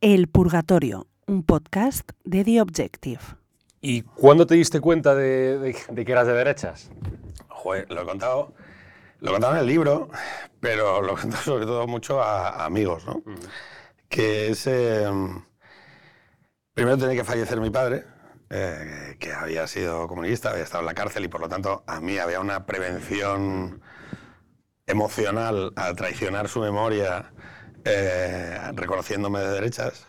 El Purgatorio, un podcast de The Objective. ¿Y cuándo te diste cuenta de, de- de que eras de derechas? Joder, lo he contado, lo he contado en el libro, pero lo he contado sobre todo mucho a, a amigos, ¿no? Que es... eh, primero tenía que fallecer mi padre, eh, que había sido comunista, había estado en la cárcel y por lo tanto a mí había una prevención emocional a traicionar su memoria eh, reconociéndome de derechas.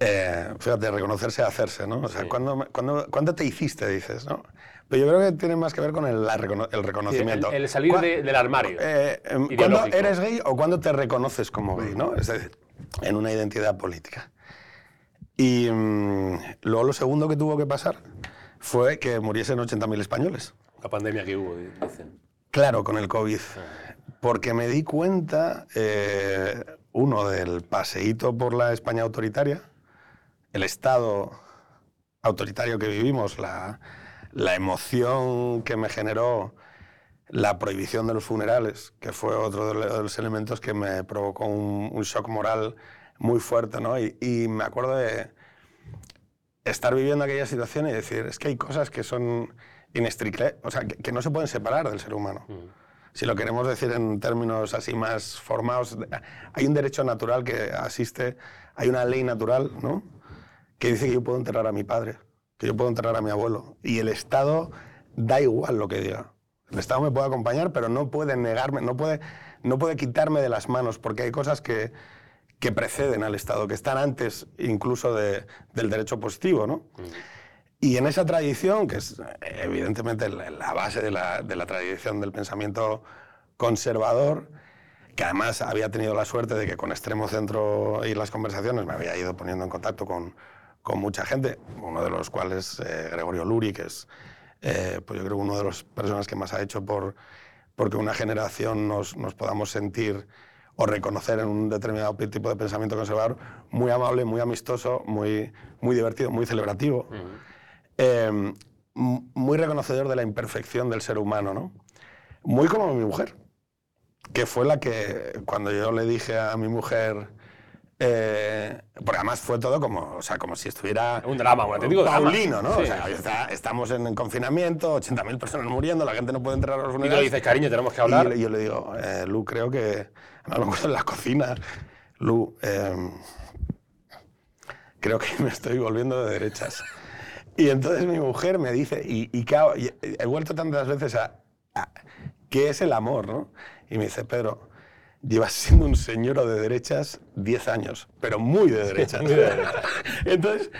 Eh, fíjate, reconocerse hacerse, ¿no? O sea, Sí. ¿cuándo, cuándo- cuándo te hiciste, dices, no? Pero yo creo que tiene más que ver con el, la recono- el reconocimiento. el, el salir ¿Cuá- de- del armario. eh, em, ¿Cuándo eres gay o cuándo te reconoces como gay, no? Es decir, en una identidad política. Y mm, luego lo segundo que tuvo que pasar fue que muriesen 80.000 españoles. La pandemia que hubo, dicen. Claro, con el COVID. Porque me di cuenta, eh, uno, del paseíto por la España autoritaria, el estado autoritario que vivimos, la, la emoción que me generó la prohibición de los funerales, que fue otro de los elementos que me provocó un, un shock moral muy fuerte, ¿no? Y, y me acuerdo de estar viviendo aquella situación y decir, es que hay cosas que son inextricables, o sea, que, que no se pueden separar del ser humano. Si lo queremos decir en términos así más formados, hay un derecho natural que asiste, hay una ley natural, ¿no? Que dice que yo puedo enterrar a mi padre, que yo puedo enterrar a mi abuelo. Y el Estado da igual lo que diga. El Estado me puede acompañar, pero no puede negarme, no puede, no puede quitarme de las manos, porque hay cosas que, que preceden al Estado, que están antes incluso de- del derecho positivo, ¿no? Y en esa tradición, que es evidentemente la base de la, de la tradición del pensamiento conservador, que además había tenido la suerte de que con Extremo Centro y las conversaciones me había ido poniendo en contacto con, con mucha gente, uno de los cuales eh, Gregorio Luri, que es eh, pues yo creo uno de las personas que más ha hecho por porque una generación nos, nos podamos sentir o reconocer en un determinado tipo de pensamiento conservador muy amable, muy amistoso, muy, muy divertido, muy celebrativo eh, muy reconocedor de la imperfección del ser humano, ¿no? Muy como mi mujer, que fue la que cuando yo le dije a mi mujer, eh, porque además fue todo como, o sea, como si estuviera Un drama, un auténtico. Paulino, ¿no? Sí. O sea, está- estamos en, en confinamiento, 80.000 personas muriendo, la gente no puede entrar a los Y tú funerales. le dices, cariño, tenemos que Y hablar. yo, le- yo le digo, eh, Lu, creo que. A lo mejor en la cocina. Lu, eh, creo que me estoy volviendo de derechas. Y entonces mi mujer me dice, y, y he vuelto tantas veces a, a- ¿Qué es el amor, no? Y me dice, Pedro, llevas siendo un señor de derechas 10 años, pero muy de derechas. entonces,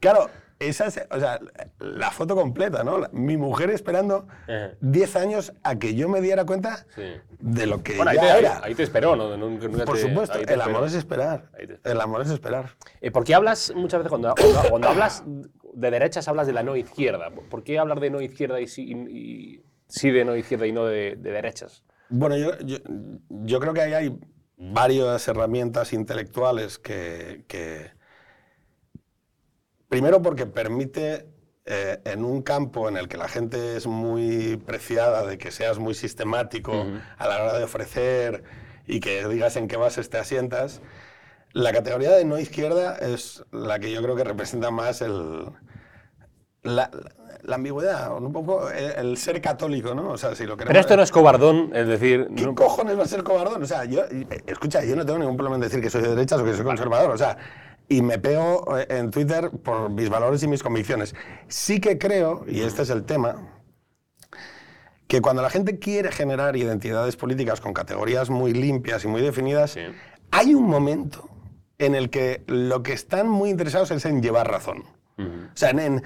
claro, esa es, o sea, la foto completa, ¿no? Mi mujer esperando Ajá. 10 años a que yo me diera cuenta Sí. de lo que Bueno, ahí te, era. ahí te esperó, ¿no? Nunca- nunca Por te- supuesto, el amor es esperar. El amor es esperar. Eh, ¿Por qué hablas muchas veces, cuando, cuando, cuando hablas de derechas, hablas de la no izquierda? ¿Por qué hablar de no izquierda y sí, y- y sí de no izquierda y no de, de derechas? Bueno, yo, yo, yo creo que ahí hay varias herramientas intelectuales que, que- primero porque permite eh, en un campo en el que la gente es muy preciada de que seas muy sistemático a la hora de ofrecer y que digas en qué bases te asientas, la categoría de no izquierda es la que yo creo que representa más el, la, ambigüedad, un poco el, el ser católico, ¿no? O sea, si lo queremos, Pero esto no es cobardón, es decir... ¿Qué no- cojones va a ser cobardón? O sea, yo, eh, escucha, yo no tengo ningún problema en decir que soy de derechas o que soy conservador. O sea, y me pego eh, en Twitter por mis valores y mis convicciones. Sí que creo, y este es el tema, que cuando la gente quiere generar identidades políticas con categorías muy limpias y muy definidas, Sí. hay un momento en el que lo que están muy interesados es en llevar razón. O sea, en, en-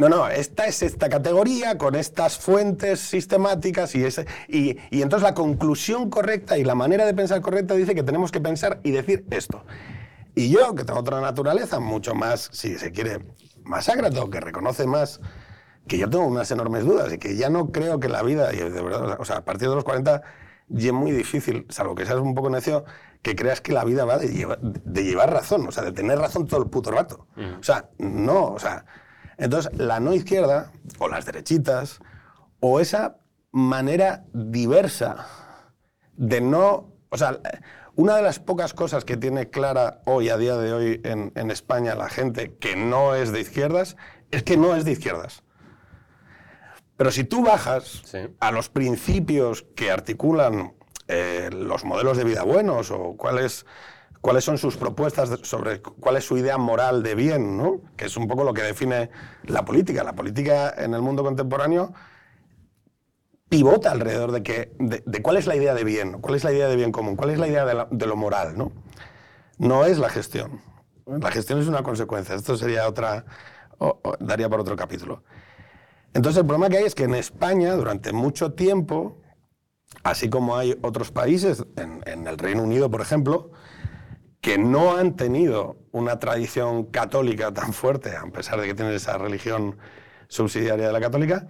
no, no, esta es esta categoría con estas fuentes sistemáticas y, ese, y, y entonces la conclusión correcta y la manera de pensar correcta dice que tenemos que pensar y decir esto. Y yo, que tengo otra naturaleza, mucho más, si se quiere, más ágrato, que reconoce más que yo tengo unas enormes dudas y que ya no creo que la vida, y de verdad, o sea, a partir de los 40 ya es muy difícil, salvo que seas un poco necio, que creas que la vida va de llevar, de llevar razón, o sea, de tener razón todo el puto rato. O sea, no, o sea, entonces la no izquierda, o las derechitas, o esa manera diversa de no, o sea, una de las pocas cosas que tiene clara hoy, a día de hoy, en, en España la gente que no es de izquierdas, es que no es de izquierdas. Pero si tú bajas Sí. a los principios que articulan eh, los modelos de vida buenos o cuáles, cuáles son sus propuestas sobre cu- cuál es su idea moral de bien, ¿no? que es un poco lo que define la política. La política en el mundo contemporáneo pivota alrededor de, que, de, de cuál es la idea de bien, cuál es la idea de bien común, cuál es la idea de, la- de lo moral. ¿no? no es la gestión. La gestión es una consecuencia. Esto sería otra, daría por otro capítulo. Entonces el problema que hay es que en España durante mucho tiempo, así como hay otros países, en, en el Reino Unido por ejemplo, que no han tenido una tradición católica tan fuerte, a pesar de que tienen esa religión subsidiaria de la católica,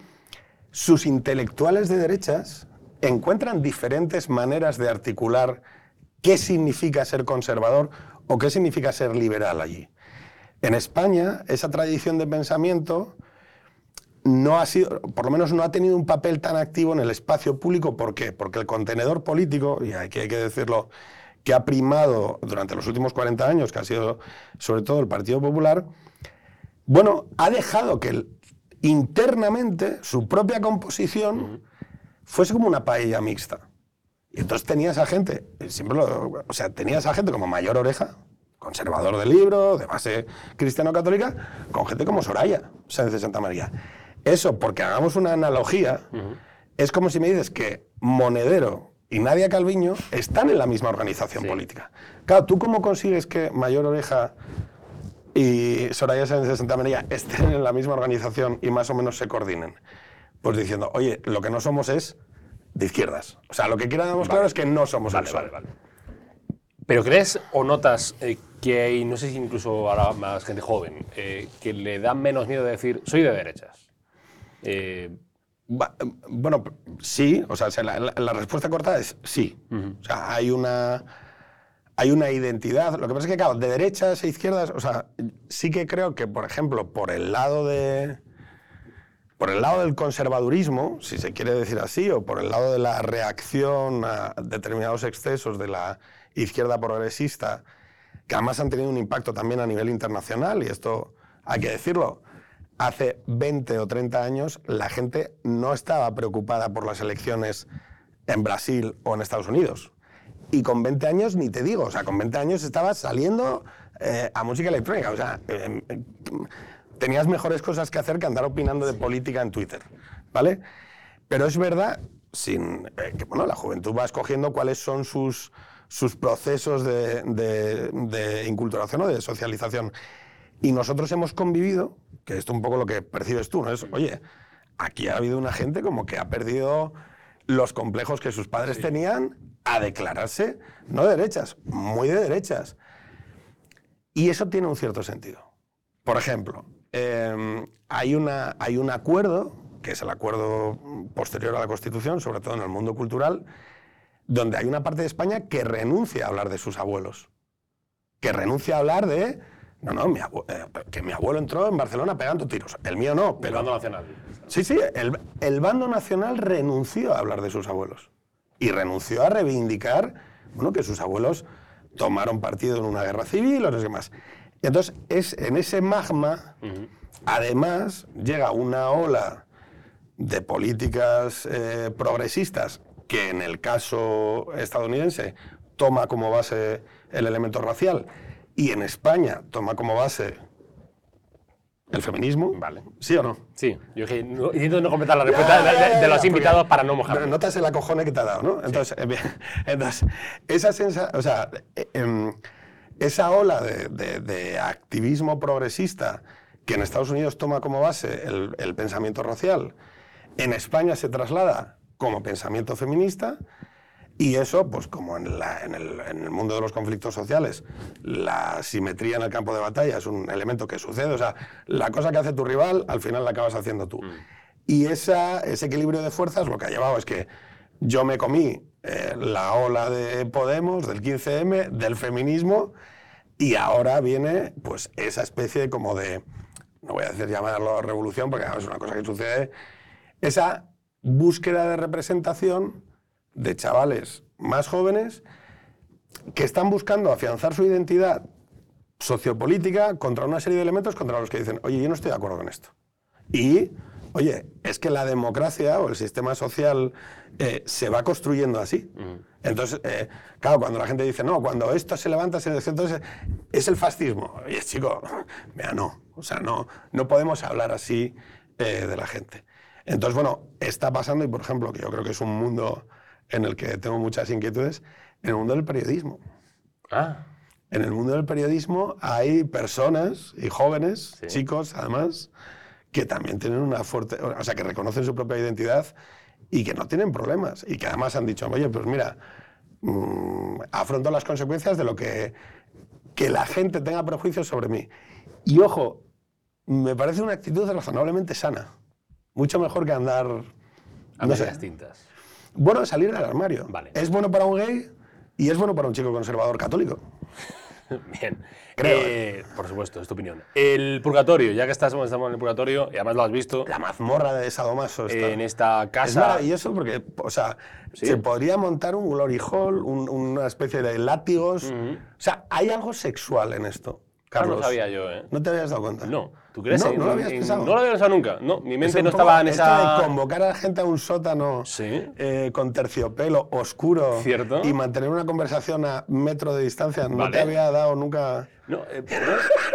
sus intelectuales de derechas encuentran diferentes maneras de articular qué significa ser conservador o qué significa ser liberal allí. En España, esa tradición de pensamiento no ha sido, por lo menos no ha tenido un papel tan activo en el espacio público. ¿Por qué? Porque el contenedor político, y aquí hay que decirlo, que ha primado durante los últimos 40 años, que ha sido sobre todo el Partido Popular, bueno, ha dejado que internamente su propia composición fuese como una paella mixta. Y entonces tenía esa gente, siempre lo- o sea, tenía esa gente como mayor oreja, conservador del libro, de base cristiano-católica, con gente como Soraya, Sáenz de Santa María. Eso, porque hagamos una analogía, es como si me dices que Monedero y Nadia Calviño están en la misma organización Sí. política. Claro, ¿tú cómo consigues que Mayor Oreja y Soraya Sáenz de Santa María estén en la misma organización y más o menos se coordinen? Pues diciendo, oye, lo que no somos es de izquierdas. O sea, lo que queramos claro es que no somos Vale, vale, vale. Pero crees o notas eh, que hay, no sé si incluso ahora más gente joven, eh, que le da menos miedo de decir, soy de derechas. Eh, Bueno, sí, o sea, la, la- la respuesta corta es sí. O sea, hay una, hay una identidad. Lo que pasa es que, claro, de derechas e izquierdas, o sea, sí que creo que, por ejemplo, por el lado de. Por el lado del conservadurismo, si se quiere decir así, o por el lado de la reacción a determinados excesos de la izquierda progresista, que además han tenido un impacto también a nivel internacional, y esto hay que decirlo, hace 20 o 30 años la gente no estaba preocupada por las elecciones en Brasil o en Estados Unidos. Y con 20 años ni te digo, o sea, con 20 años estabas saliendo eh, a música electrónica, o sea, eh, eh, tenías mejores cosas que hacer que andar opinando de política en Twitter, ¿vale? Pero es verdad sin, eh, que bueno, la juventud va escogiendo cuáles son sus, sus procesos de, de- de inculturación o de socialización. Y nosotros hemos convivido, que esto es un poco lo que percibes tú, ¿no? Es, oye, aquí ha habido una gente como que ha perdido los complejos que sus padres tenían a declararse, no de derechas, muy de derechas. Y eso tiene un cierto sentido. Por ejemplo, eh, hay, una, hay un acuerdo, que es el acuerdo posterior a la Constitución, sobre todo en el mundo cultural, donde hay una parte de España que renuncia a hablar de sus abuelos, que renuncia a hablar de, no, no, mi eh, que mi abuelo entró en Barcelona pegando tiros, el mío no, el pero... bando nacional. Sí, sí, el, el bando nacional renunció a hablar de sus abuelos y renunció a reivindicar bueno, que sus abuelos tomaron partido en una guerra civil o no sé más. Y entonces, es, en ese magma, además, llega una ola de políticas eh, progresistas que en el caso estadounidense toma como base el elemento racial y en España toma como base el feminismo. Vale. ¿Sí o no? Sí, yo dije, no, intento no completar la respuesta de, de- de los invitados para no Pero mojarme. notas el acojone que te ha dado, ¿no? Entonces, eh, entonces esa sensa, o sea, eh, em, esa ola de, de- de activismo progresista que en Estados Unidos toma como base el, el pensamiento racial, en España se traslada como pensamiento feminista. Y eso, pues como en, la- en el, en el mundo de los conflictos sociales, la simetría en el campo de batalla es un elemento que sucede. O sea, la cosa que hace tu rival, al final la acabas haciendo tú. Y esa, ese equilibrio de fuerzas lo que ha llevado es que yo me comí eh, la ola de Podemos, del 15M, del feminismo, y ahora viene pues esa especie como de, no voy a decir llamarlo revolución, porque es una cosa que sucede, esa búsqueda de representación de chavales más jóvenes que están buscando afianzar su identidad sociopolítica contra una serie de elementos contra los que dicen, oye, yo no estoy de acuerdo con esto. Y, oye, es que la democracia o el sistema social eh, se va construyendo así. Entonces, eh, claro, cuando la gente dice, no, cuando esto se levanta, se entonces es el fascismo. Oye, chico, vea, no. O sea, no, no podemos hablar así eh, de la gente. Entonces, bueno, está pasando, y por ejemplo, que yo creo que es un mundo en el que tengo muchas inquietudes, en el mundo del periodismo. Ah, En el mundo del periodismo hay personas y jóvenes, Sí. chicos además, que también tienen una fuerte, o sea, que reconocen su propia identidad y que no tienen problemas y que además han dicho, oye, pues mira, mm, afronto las consecuencias de lo que, que la gente tenga prejuicios sobre mí. Y ojo, me parece una actitud razonablemente sana, a mucho mejor que andar... No sé, tintas. Bueno, salir del armario. Vale. Es bueno para un gay y es bueno para un chico conservador católico. Bien. Creo, Eh, por supuesto, es tu opinión. El purgatorio, ya que estamos, estamos en el purgatorio, y además lo has visto La mazmorra de Sadomaso. está. en esta Es casa. maravilloso porque, o sea, Sí. se podría montar un glory hall, un- una especie de látigos. O sea, hay algo sexual en esto, Carlos. no sabía yo, ¿eh? ¿No te habías dado cuenta? No, ¿tú crees? No, no lo habías en- pensado. No lo había pensado nunca. No, mi mente no estaba en esa. de convocar a la gente a un sótano Sí. eh, con terciopelo oscuro Cierto. y mantener una conversación a metro de distancia. No Vale. te había dado nunca. No, eh,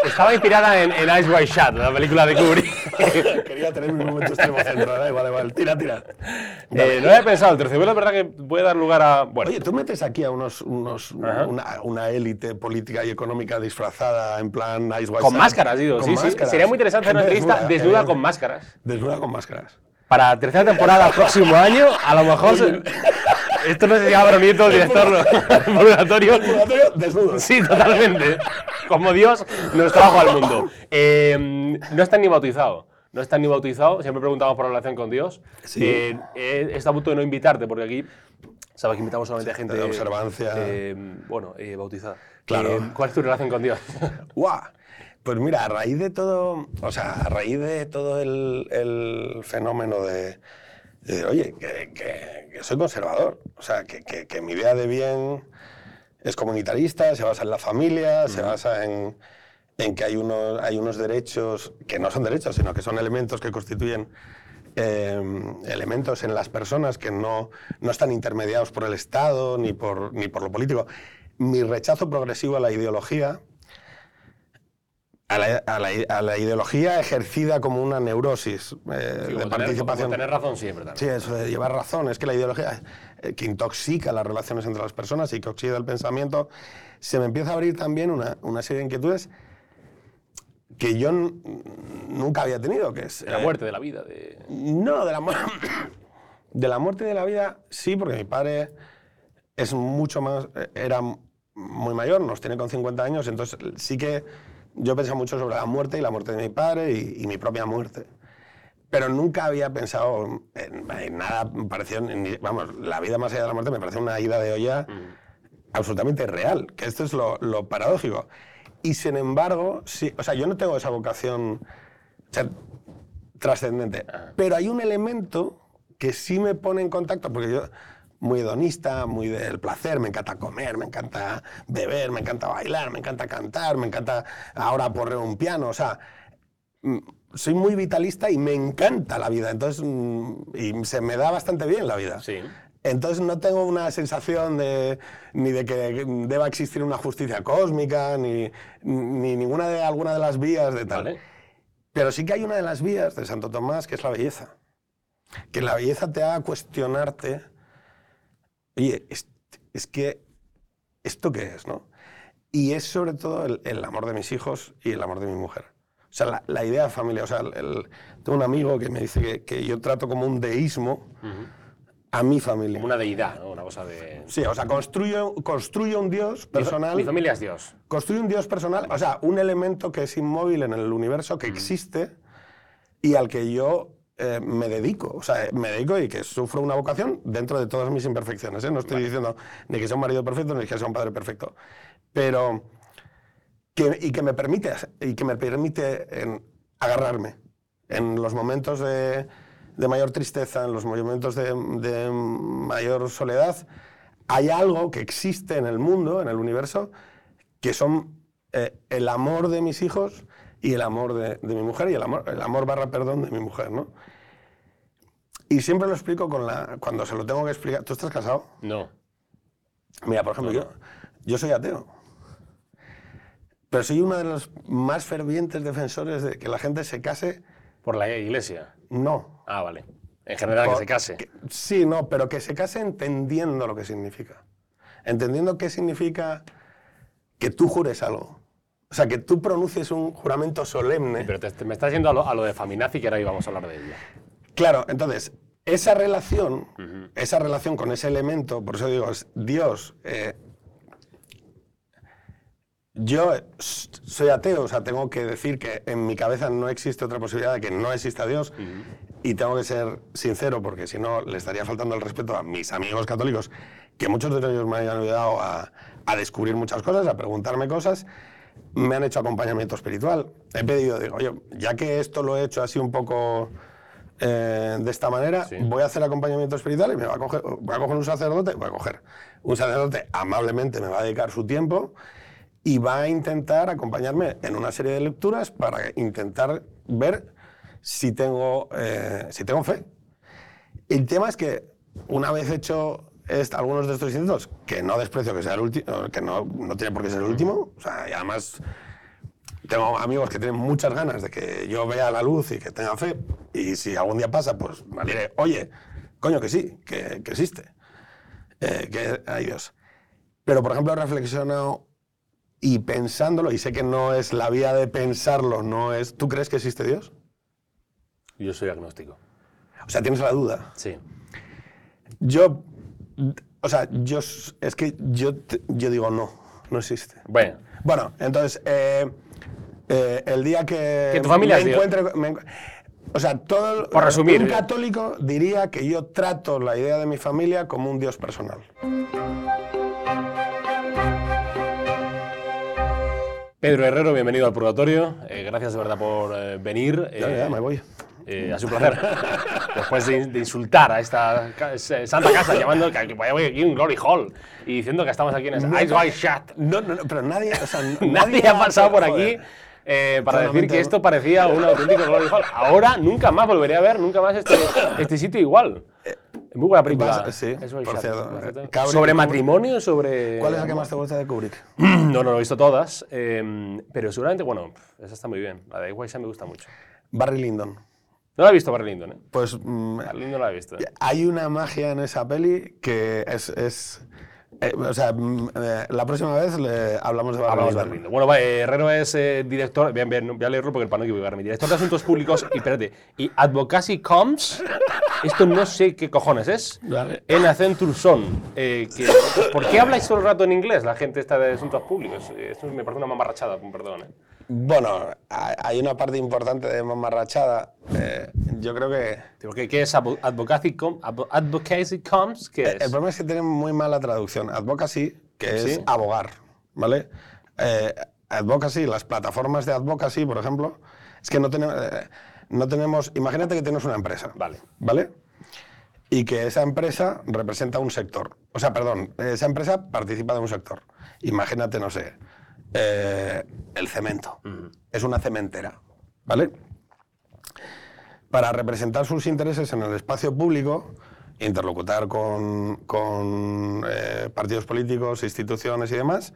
estaba inspirada en, en Ice White Shot, la película de Kubrick. Quería tener mi momento extremo igual, da igual. Tira, tira. Eh, no había pensado. El terciopelo es verdad que puede dar lugar a. Bueno, Oye, tú metes aquí a unos, una, una élite política y económica disfrazada en plan Ice White con Shot. máscaras, digo. Sí, sí. Sería muy interesante hacer una entrevista desnuda, evidente. con máscaras. Desnuda con máscaras. Para tercera temporada, próximo año, a lo mejor. Esto no se llama Bronieto, el director del purgatorio. Purgatorio, desnudos. Sí, totalmente. Como Dios nos trajo al mundo. Eh, no está ni bautizado. No está ni bautizado. Siempre preguntamos por la relación con Dios. Sí. Eh, eh, está a punto de no invitarte porque aquí. Sabes que invitamos solamente a gente. de observancia. eh, bueno, eh, bautizada. Claro. Eh, ¿Cuál es tu relación con Dios? ¡Guau! Pues mira, a raíz de todo, o sea, a raíz de todo el, el fenómeno de, oye, que, que- que soy conservador, o sea, que, mi idea de bien es comunitarista, se basa en la familia, se basa en, en que hay unos, hay unos derechos que no son derechos, sino que son elementos que constituyen eh, elementos en las personas que no, no están intermediados por el Estado ni por, ni por lo político. Mi rechazo progresivo a la ideología a la, a la- a la ideología ejercida como una neurosis eh, Como de participación. tener razón siempre también. Sí, eso de llevar razón. Es que la ideología eh, que intoxica las relaciones entre las personas y que oxida el pensamiento, se me empieza a abrir también una, una serie de inquietudes que yo nunca había tenido, que es... De la eh, muerte, de la vida. De... no, de la, de la muerte y de la vida, sí, porque mi padre es mucho más, eh, era muy mayor, nos tiene con 50 años, entonces sí que yo pensaba mucho sobre la muerte y la muerte de mi padre y, y mi propia muerte. Pero nunca había pensado en, en nada parecido, ni- vamos, la vida más allá de la muerte me parece una ida de olla absolutamente real, que esto es lo, lo paradójico. Y sin embargo, sí, o sea, yo no tengo esa vocación o sea, trascendente, pero hay un elemento que sí me pone en contacto, porque yo, muy hedonista, muy del placer, me encanta comer, me encanta beber, me encanta bailar, me encanta cantar, me encanta ahora porreo un piano, o sea, mm, soy muy vitalista y me encanta la vida, entonces, mm, y se me da bastante bien la vida. Sí. Entonces no tengo una sensación de, ni de que deba existir una justicia cósmica, ni, ni ninguna de alguna de las vías de tal. ¿Vale? Pero sí que hay una de las vías de Santo Tomás, que es la belleza. Que la belleza te haga cuestionarte, oye, es, es que, ¿esto qué es? ¿no? Y es sobre todo el, el amor de mis hijos y el amor de mi mujer. O sea, la, la idea de familia. O sea, el- el- tengo un amigo que me dice que, que yo trato como un deísmo a mi familia. Como una deidad, ¿no? Una cosa de. Sí, o sea, construyo, construyo un Dios personal. Mi familia es Dios. Construye un Dios personal, o sea, un elemento que es inmóvil en el universo, que existe y al que yo eh, me dedico. O sea, me dedico y que sufro una vocación dentro de todas mis imperfecciones. ¿eh? No estoy diciendo ni que sea un marido perfecto ni que sea un padre perfecto. Pero. Que, y que me permite, y que me permite en, agarrarme en los momentos de, de mayor tristeza, en los momentos de, de mayor soledad, hay algo que existe en el mundo, en el universo, que son eh, el amor de mis hijos y el amor de, de mi mujer y el amor, el amor barra perdón de mi mujer, ¿no? Y siempre lo explico con la, cuando se lo tengo que explicar. ¿Tú estás casado? No. Mira, por ejemplo, No, yo, yo soy ateo. Pero soy uno de los más fervientes defensores de que la gente se case. Por la iglesia. No. Ah, vale. En general, que se case. que- sí, no, pero que se case entendiendo lo que significa. Entendiendo qué significa que tú jures algo. O sea, que tú pronuncies un juramento solemne. Pero te- te- me estás yendo a lo, a lo de Faminazi, que ahora íbamos a hablar de ello. Claro, entonces, esa relación, esa relación con ese elemento, por eso digo, es Dios. eh, yo soy ateo, o sea, tengo que decir que en mi cabeza no existe otra posibilidad de que no exista Dios. Y tengo que ser sincero, porque si no, le estaría faltando el respeto a mis amigos católicos, que muchos de ellos me hayan ayudado a, a descubrir muchas cosas, a preguntarme cosas. Me han hecho acompañamiento espiritual. He pedido, digo, oye, ya que esto lo he hecho así un poco eh, de esta manera, Sí. voy a hacer acompañamiento espiritual y me va a coger, voy a coger un sacerdote, voy a coger un sacerdote amablemente me va a dedicar su tiempo y va a intentar acompañarme en una serie de lecturas para intentar ver si tengo, eh, si tengo fe. El tema es que una vez hecho est- algunos de estos intentos, que no desprecio que sea el último, que no, no tiene por qué ser el último, o sea, y además tengo amigos que tienen muchas ganas de que yo vea la luz y que tenga fe, y si algún día pasa, pues me diré, oye, coño que sí, que, que existe, eh, que hay Dios. Pero, por ejemplo, he reflexionado y pensándolo, y sé que no es la vía de pensarlo, no es... ¿Tú crees que existe Dios? Yo soy agnóstico. O sea, tienes la duda. Sí. Yo, o sea, yo, es que yo, yo digo no, no existe. Bueno, Bueno, entonces, eh, eh, el día que, Que tu familia me encuentre... me o sea, todo Por resumir, un católico diría que yo trato la idea de mi familia como un Dios personal. Pedro Herrero, bienvenido al Purgatorio. Eh, gracias de verdad por venir. Ya, ya, me voy. Eh, sido un placer. Después de, de insultar a esta ca- santa casa, llamando que vaya aquí un Glory Hall y diciendo que estamos aquí en ese Eyes Wide Shut. No, no, no, pero nadie, o sea, Nadie ha pasado por aquí joder. eh, para decir que esto parecía un auténtico Glory Hall. Ahora nunca más volveré a ver, nunca más este, este sitio igual. Muy buena película. vas- sí, Wide por cierto, sobre matrimonio, sobre. ¿Cuál es la que más te gusta de Kubrick? No, no lo he visto todas, eh, pero seguramente, bueno, esa está muy bien. La de Shut me gusta mucho. Barry Lyndon. No la he visto, Barry Lyndon, ¿eh? Pues mm, Barry Lyndon no la he visto. ¿eh? hay una magia en esa peli que es... es eh, o sea, mm, eh, la próxima vez le hablamos de Barry Hablamos Lyndon. Bueno, va, eh, Herrero es director. Bien, bien, voy a leerlo porque para no equivocarme. Director de Asuntos Públicos. Y espérate. Y Advocacy Coms. Esto no sé qué cojones es. Vale. En Accenture Son. Eh, que- ¿Por qué habláis todo el rato en inglés la gente esta de Asuntos Públicos? Esto me parece una mamarrachada, perdón. eh. Bueno, ha- hay una parte importante de mamarrachada. eh, yo creo que... ¿Qué, es Advo- Advocacy, Com- Advo- Advocacy? ¿Qué Eh, El es? problema es que tienen muy mala traducción. Advocacy, que es ¿Sí? abogar, ¿vale? Eh, advocacy, las plataformas de advocacy, por ejemplo, es que no tenemos, eh, no tenemos... Imagínate que tienes una empresa, Vale. ¿vale? Y que esa empresa representa un sector. O sea, perdón, esa empresa participa de un sector. Imagínate, no sé, eh, el cemento. Es una cementera, ¿vale? para representar sus intereses en el espacio público, interlocutar con, con, eh, partidos políticos, instituciones y demás,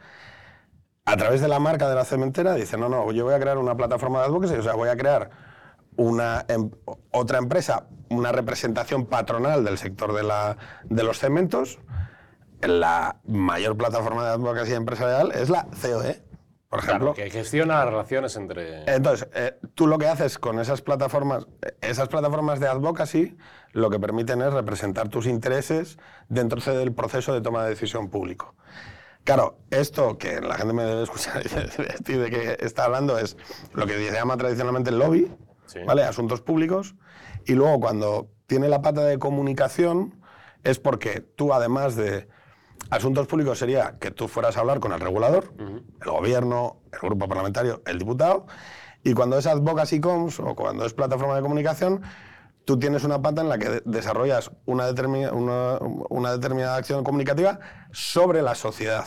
a través de la marca de la cementera, dice, no, no, yo voy a crear una plataforma de advocacy, o sea, voy a crear una, em- otra empresa, una representación patronal del sector de, la, de los cementos. La mayor plataforma de advocacy empresarial es la COE, por ejemplo. Claro, que gestiona las relaciones entre. Entonces, eh, tú lo que haces con esas plataformas, esas plataformas de advocacy, lo que permiten es representar tus intereses dentro del proceso de toma de decisión público. Claro, esto que la gente me debe escuchar y de que está hablando es lo que se llama tradicionalmente el lobby, Sí. ¿vale? Asuntos públicos. Y luego cuando tiene la pata de comunicación es porque tú, además de asuntos públicos, sería que tú fueras a hablar con el regulador, el gobierno, el grupo parlamentario, el diputado. Y cuando es advocacy comms o cuando es plataforma de comunicación, tú tienes una pata en la que de- desarrollas una, una determinada acción comunicativa sobre la sociedad.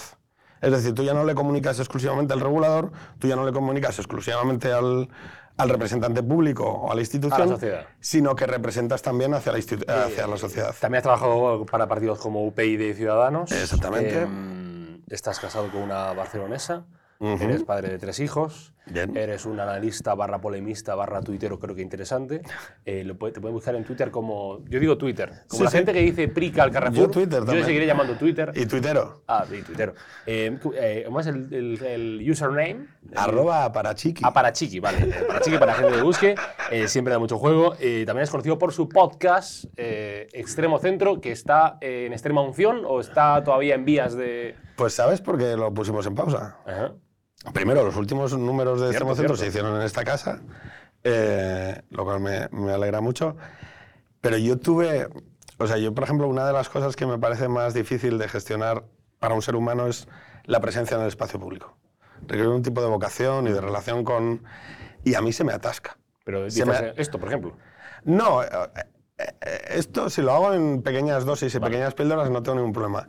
Es decir, tú ya no le comunicas exclusivamente al regulador, tú ya no le comunicas exclusivamente al, al representante público o a la institución, sociedad. sino que representas también hacia la, hacia la sociedad. También has trabajado para partidos como UPyD y Ciudadanos. Exactamente. Em, estás casado con una barcelonesa. Eres padre de tres hijos. Bien. Eres un analista barra polemista barra tuitero, creo que interesante. Eh, lo puede- te pueden buscar en Twitter como. Yo digo Twitter. Como Sí, la sí. gente que dice prica al Carrefour. Yo Twitter Yo le también. seguiré llamando Twitter. Y tuitero, Ah, sí, tuitero. Eh, eh, ¿Cómo es el, el- el username? arroba para chiqui. Ah, para Chiqui, vale. Eh, Para la gente que busque. Eh, siempre da mucho juego. Eh, también es conocido por su podcast eh, Extremo Centro, que está eh, en extrema unción o está todavía en vías de. Pues sabes por qué lo pusimos en pausa. Ajá. Primero, los últimos números de Cierto, Extremo Centro se hicieron en esta casa, eh, lo cual me, me alegra mucho. Pero yo tuve, o sea, yo por ejemplo, una de las cosas que me parece más difícil de gestionar para un ser humano es la presencia en el espacio público. Requiere un tipo de vocación y de relación con... Y a mí se me atasca. Pero dices, me- eh, esto, por ejemplo. No, eh, esto si lo hago en pequeñas dosis y pequeñas píldoras no tengo ningún problema.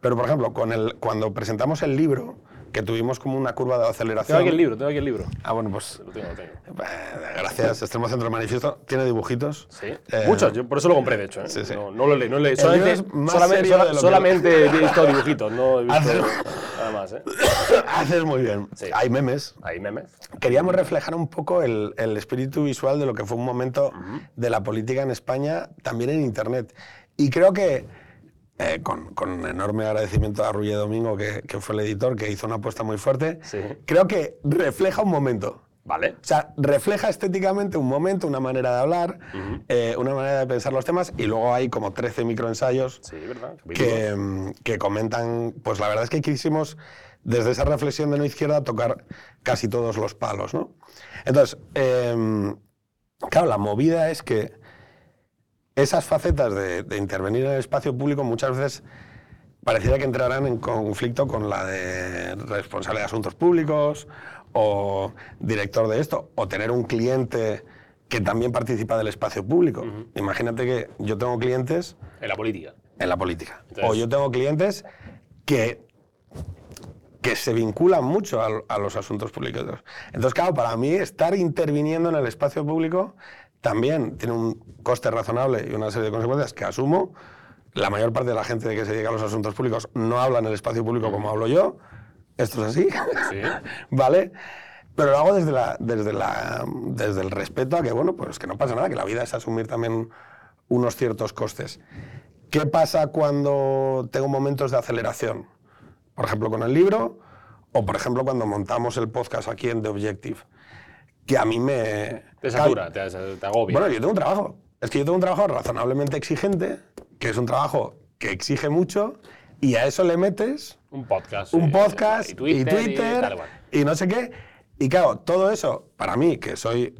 Pero, por ejemplo, con el, cuando presentamos el libro, que tuvimos como una curva de Tengo aceleración... aquí el libro, tengo aquí el libro. Ah, bueno, pues Lo tengo, lo tengo. eh, Gracias, Extremo Centro Manifiesto. Tiene dibujitos. Sí. Eh, Muchos, yo por eso lo compré, de hecho. ¿eh? sí, sí. No, no lo leí, no lo leí. Solamente, solamente, sola- he visto dibujitos, no he visto Hace- nada más. ¿eh? Haces muy bien. Sí. Hay memes. Hay memes. Queríamos reflejar un poco el, el espíritu visual de lo que fue un momento de la política en España, también en Internet. Y creo que, eh, con, con enorme agradecimiento a Ruye Domingo, que, que fue el editor, que hizo una apuesta muy fuerte, Sí. creo que refleja un momento. Vale. O sea, refleja estéticamente un momento, una manera de hablar, eh, una manera de pensar los temas, y luego hay como 13 microensayos Sí, que, mm, que comentan, pues la verdad es que quisimos, desde esa reflexión de no izquierda, tocar casi todos los palos, ¿no? Entonces, em, claro, la movida es que esas facetas de, de intervenir en el espacio público muchas veces pareciera que entrarán en conflicto con la de responsable de asuntos públicos o director de esto, o tener un cliente que también participa del espacio público. Imagínate que yo tengo clientes En la política. en la política. Entonces- o yo tengo clientes que, que se vinculan mucho al- a, los asuntos públicos. Entonces, claro, para mí estar interviniendo en el espacio público también tiene un coste razonable y una serie de consecuencias que asumo. La mayor parte de la gente que se dedica a los asuntos públicos no habla en el espacio público como hablo yo. Esto es así. Sí. ¿Vale? Pero lo hago desde, la, desde, la, desde el respeto a que, bueno, pues que no pasa nada, que la vida es asumir también unos ciertos costes. ¿Qué pasa cuando tengo momentos de aceleración? Por ejemplo, con el libro, o por ejemplo, cuando montamos el podcast aquí en The Objective, que a mí me... Te satura, te, te agobia. Bueno, yo tengo un trabajo. Es que yo tengo un trabajo razonablemente exigente, que es un trabajo que exige mucho, y a eso le metes un podcast. un eh, podcast y Twitter. y, Twitter, tal cual. y no sé qué. Y claro, todo eso, para mí, que soy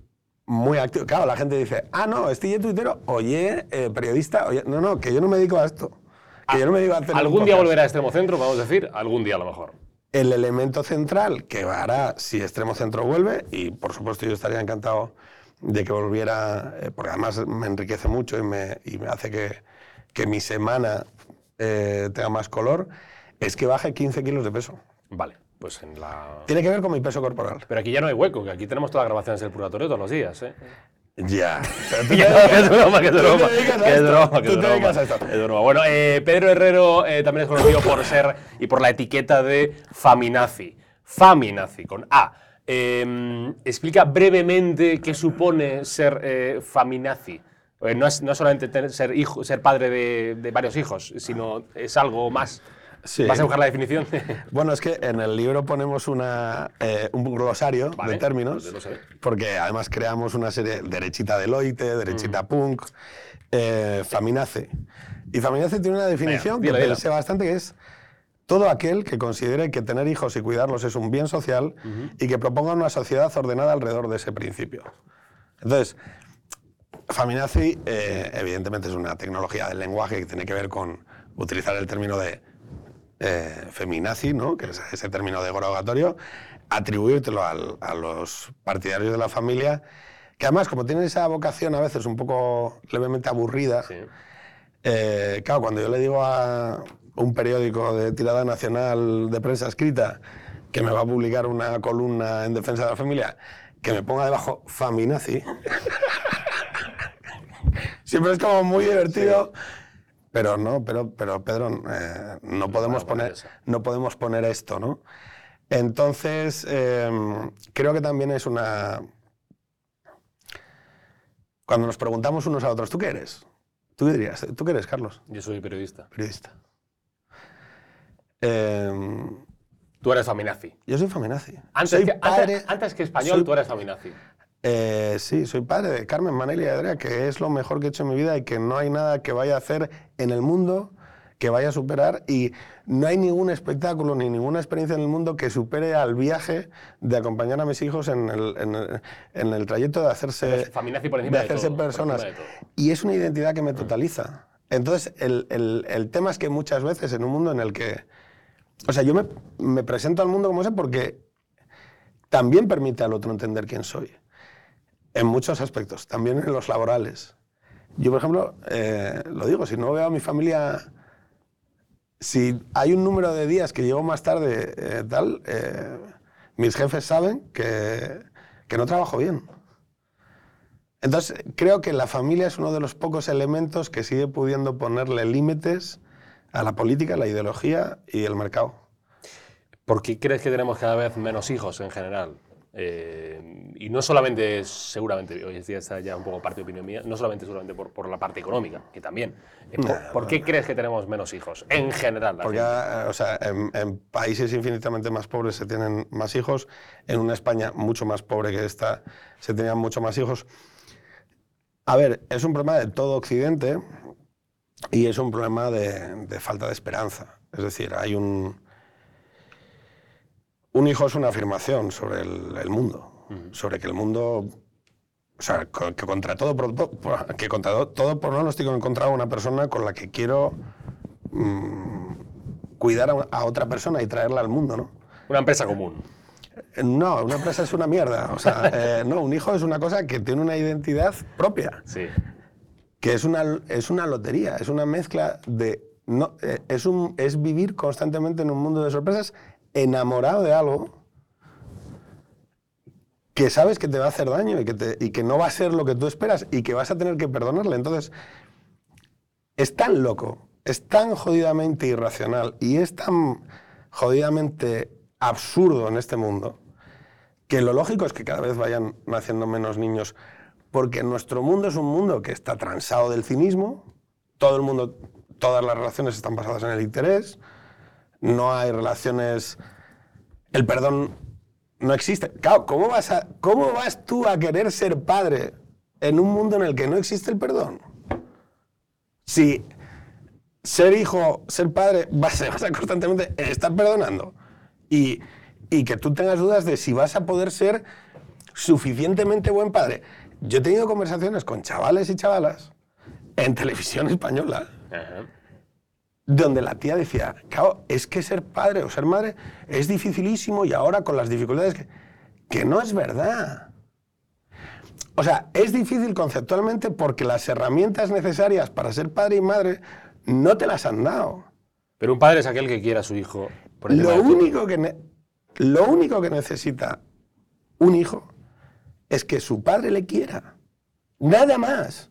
muy activo, claro, la gente dice, ah, no, estoy en tuitero, oye, eh, periodista, oye, no, no, que yo no me dedico a esto. Que yo no me dedico a hacer Algún día volverá a Extremo Centro, vamos a decir. Algún día a lo mejor. El elemento central que hará si Extremo Centro vuelve, y por supuesto yo estaría encantado de que volviera, eh, porque además me enriquece mucho y me, y me hace que, que mi semana eh, tenga más color, es que baje 15 kilos de peso. Vale, pues en la. Tiene que ver con mi peso corporal. Pero aquí ya no hay hueco, que aquí tenemos todas las grabaciones del purgatorio todos los días, ¿eh? Ya. es broma, que es broma. Que es broma, que broma. broma. Bueno, eh, Pedro Herrero eh, también es conocido por ser y por la etiqueta de Faminazi. Faminazi, con A. Eh, explica brevemente qué supone ser eh, Faminazi. No, es, no solamente tener- ser, hijo, ser padre de, de varios hijos, sino es algo más. Sí. ¿Vas a buscar la definición? Bueno, es que en el libro ponemos una, eh, un glosario Vale, de términos, sé. porque además creamos una serie, derechita Deloitte, derechita Mm. punk, eh, Faminace. Y Faminace tiene una definición que pensé bastante, que es todo aquel que considere que tener hijos y cuidarlos es un bien social y que proponga una sociedad ordenada alrededor de ese principio. Entonces, Faminazi, eh, evidentemente, es una tecnología del lenguaje que tiene que ver con utilizar el término de eh, feminazi, ¿no? que es ese término derogatorio, atribuírtelo al- a los partidarios de la familia que además, como tienen esa vocación a veces un poco levemente aburrida, Sí. eh, claro, cuando yo le digo a un periódico de tirada nacional de prensa escrita que me va a publicar una columna en defensa de la familia, que me ponga debajo Faminazi, siempre es como muy divertido. Pero no, pero, pero Pedro, eh, no, podemos poner, no podemos poner esto, ¿no? Entonces, eh, creo que también es una... Cuando nos preguntamos unos a otros, ¿tú qué eres? ¿Tú qué dirías? ¿Tú qué eres, Carlos? Yo soy periodista. Periodista. Eh, Tú eres feminazi. yo soy feminazi. Antes, soy que, padre, antes, antes que español, soy- tú eres feminazi. Eh, sí, soy padre de Carmen, Manel y Adria, que es lo mejor que he hecho en mi vida y que no hay nada que vaya a hacer en el mundo que vaya a superar y no hay ningún espectáculo ni ninguna experiencia en el mundo que supere al viaje de acompañar a mis hijos en el, en el- en el trayecto de hacerse, feminazi por de de hacerse todo, personas. de. Y es una identidad que me totaliza. Entonces, el tema es que muchas veces en un mundo en el que... O sea, yo me, me presento al mundo como ese porque también permite al otro entender quién soy. En muchos aspectos, también en los laborales. Yo, por ejemplo, eh, lo digo, si no veo a mi familia, si hay un número de días que llego más tarde, eh, tal, eh, mis jefes saben que, que no trabajo bien. Entonces, creo que la familia es uno de los pocos elementos que sigue pudiendo ponerle límites a la política, la ideología y el mercado. ¿Por qué crees que tenemos cada vez menos hijos en general? Eh, y no solamente, seguramente, hoy en día está ya un poco parte de opinión mía, no solamente seguramente por, por la parte económica, que también. Eh, ¿por, Nah, por qué crees que tenemos menos hijos en general? Porque, eh, o sea, en, en países infinitamente más pobres se tienen más hijos. En una España mucho más pobre que esta se tenían mucho más hijos. A ver, es un problema de todo Occidente y es un problema de, de falta de esperanza. Es decir, hay un... Un hijo es una afirmación sobre el, el mundo, sobre que el mundo... O sea, que contra todo, que contra do- todo pronóstico he encontrado una persona con la que quiero cuidar a, a otra persona y traerla al mundo, ¿no? Una empresa común. No, una empresa es una mierda. O sea, eh, no, un hijo es una cosa que tiene una identidad propia, Sí. que es una, es una lotería, es una mezcla de... No, eh, es, un, es vivir constantemente en un mundo de sorpresas, enamorado de algo que sabes que te va a hacer daño y que, y que no va a ser lo que tú esperas y que vas a tener que perdonarle. Entonces, es tan loco, es tan jodidamente irracional y es tan jodidamente absurdo en este mundo que lo lógico es que cada vez vayan naciendo menos niños porque nuestro mundo es un mundo que está transado del cinismo, todo el mundo, todas las relaciones están basadas en el interés, no hay relaciones, el perdón no existe. Claro, ¿cómo vas, a, ¿cómo vas tú a querer ser padre en un mundo en el que no existe el perdón? Si ser hijo, ser padre, vas, se basa constantemente en estar perdonando y, y que tú tengas dudas de si vas a poder ser suficientemente buen padre. Yo he tenido conversaciones con chavales y chavalas en televisión española Ajá. Donde la tía decía, claro, es que ser padre o ser madre es dificilísimo y ahora con las dificultades que... que no es verdad. O sea, es difícil conceptualmente porque las herramientas necesarias para ser padre y madre no te las han dado. Pero un padre es aquel que quiera a su hijo. por encima Lo único, que lo único que necesita un hijo es que su padre le quiera. Nada más.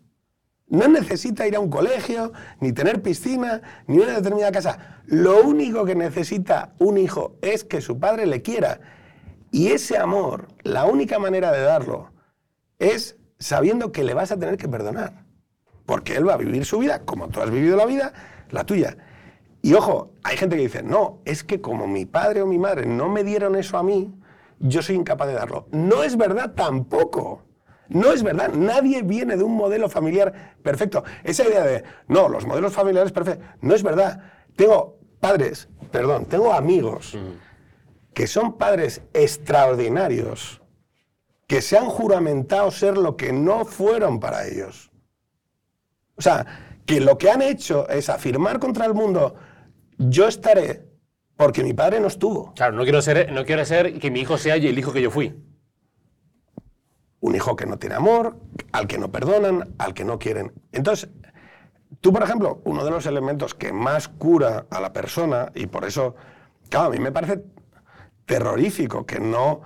No necesita ir a un colegio, ni tener piscina, ni una determinada casa. Lo único que necesita un hijo es que su padre le quiera. Y ese amor, la única manera de darlo es sabiendo que le vas a tener que perdonar. Porque él va a vivir su vida como tú has vivido la vida, la tuya. Y ojo, hay gente que dice, no, es que como mi padre o mi madre no me dieron eso a mí, yo soy incapaz de darlo. No es verdad tampoco. No es verdad. Nadie viene de un modelo familiar perfecto. Esa idea de, no, los modelos familiares perfectos, no es verdad. Tengo padres, perdón, tengo amigos que son padres extraordinarios, que se han juramentado ser lo que no fueron para ellos. O sea, que lo que han hecho es afirmar contra el mundo, yo estaré porque mi padre no estuvo. Claro, no quiero, ser, no quiero ser que mi hijo sea el hijo que yo fui. Un hijo que no tiene amor, al que no perdonan, al que no quieren. Entonces, tú, por ejemplo, uno de los elementos que más cura a la persona, y por eso, claro, a mí me parece terrorífico que no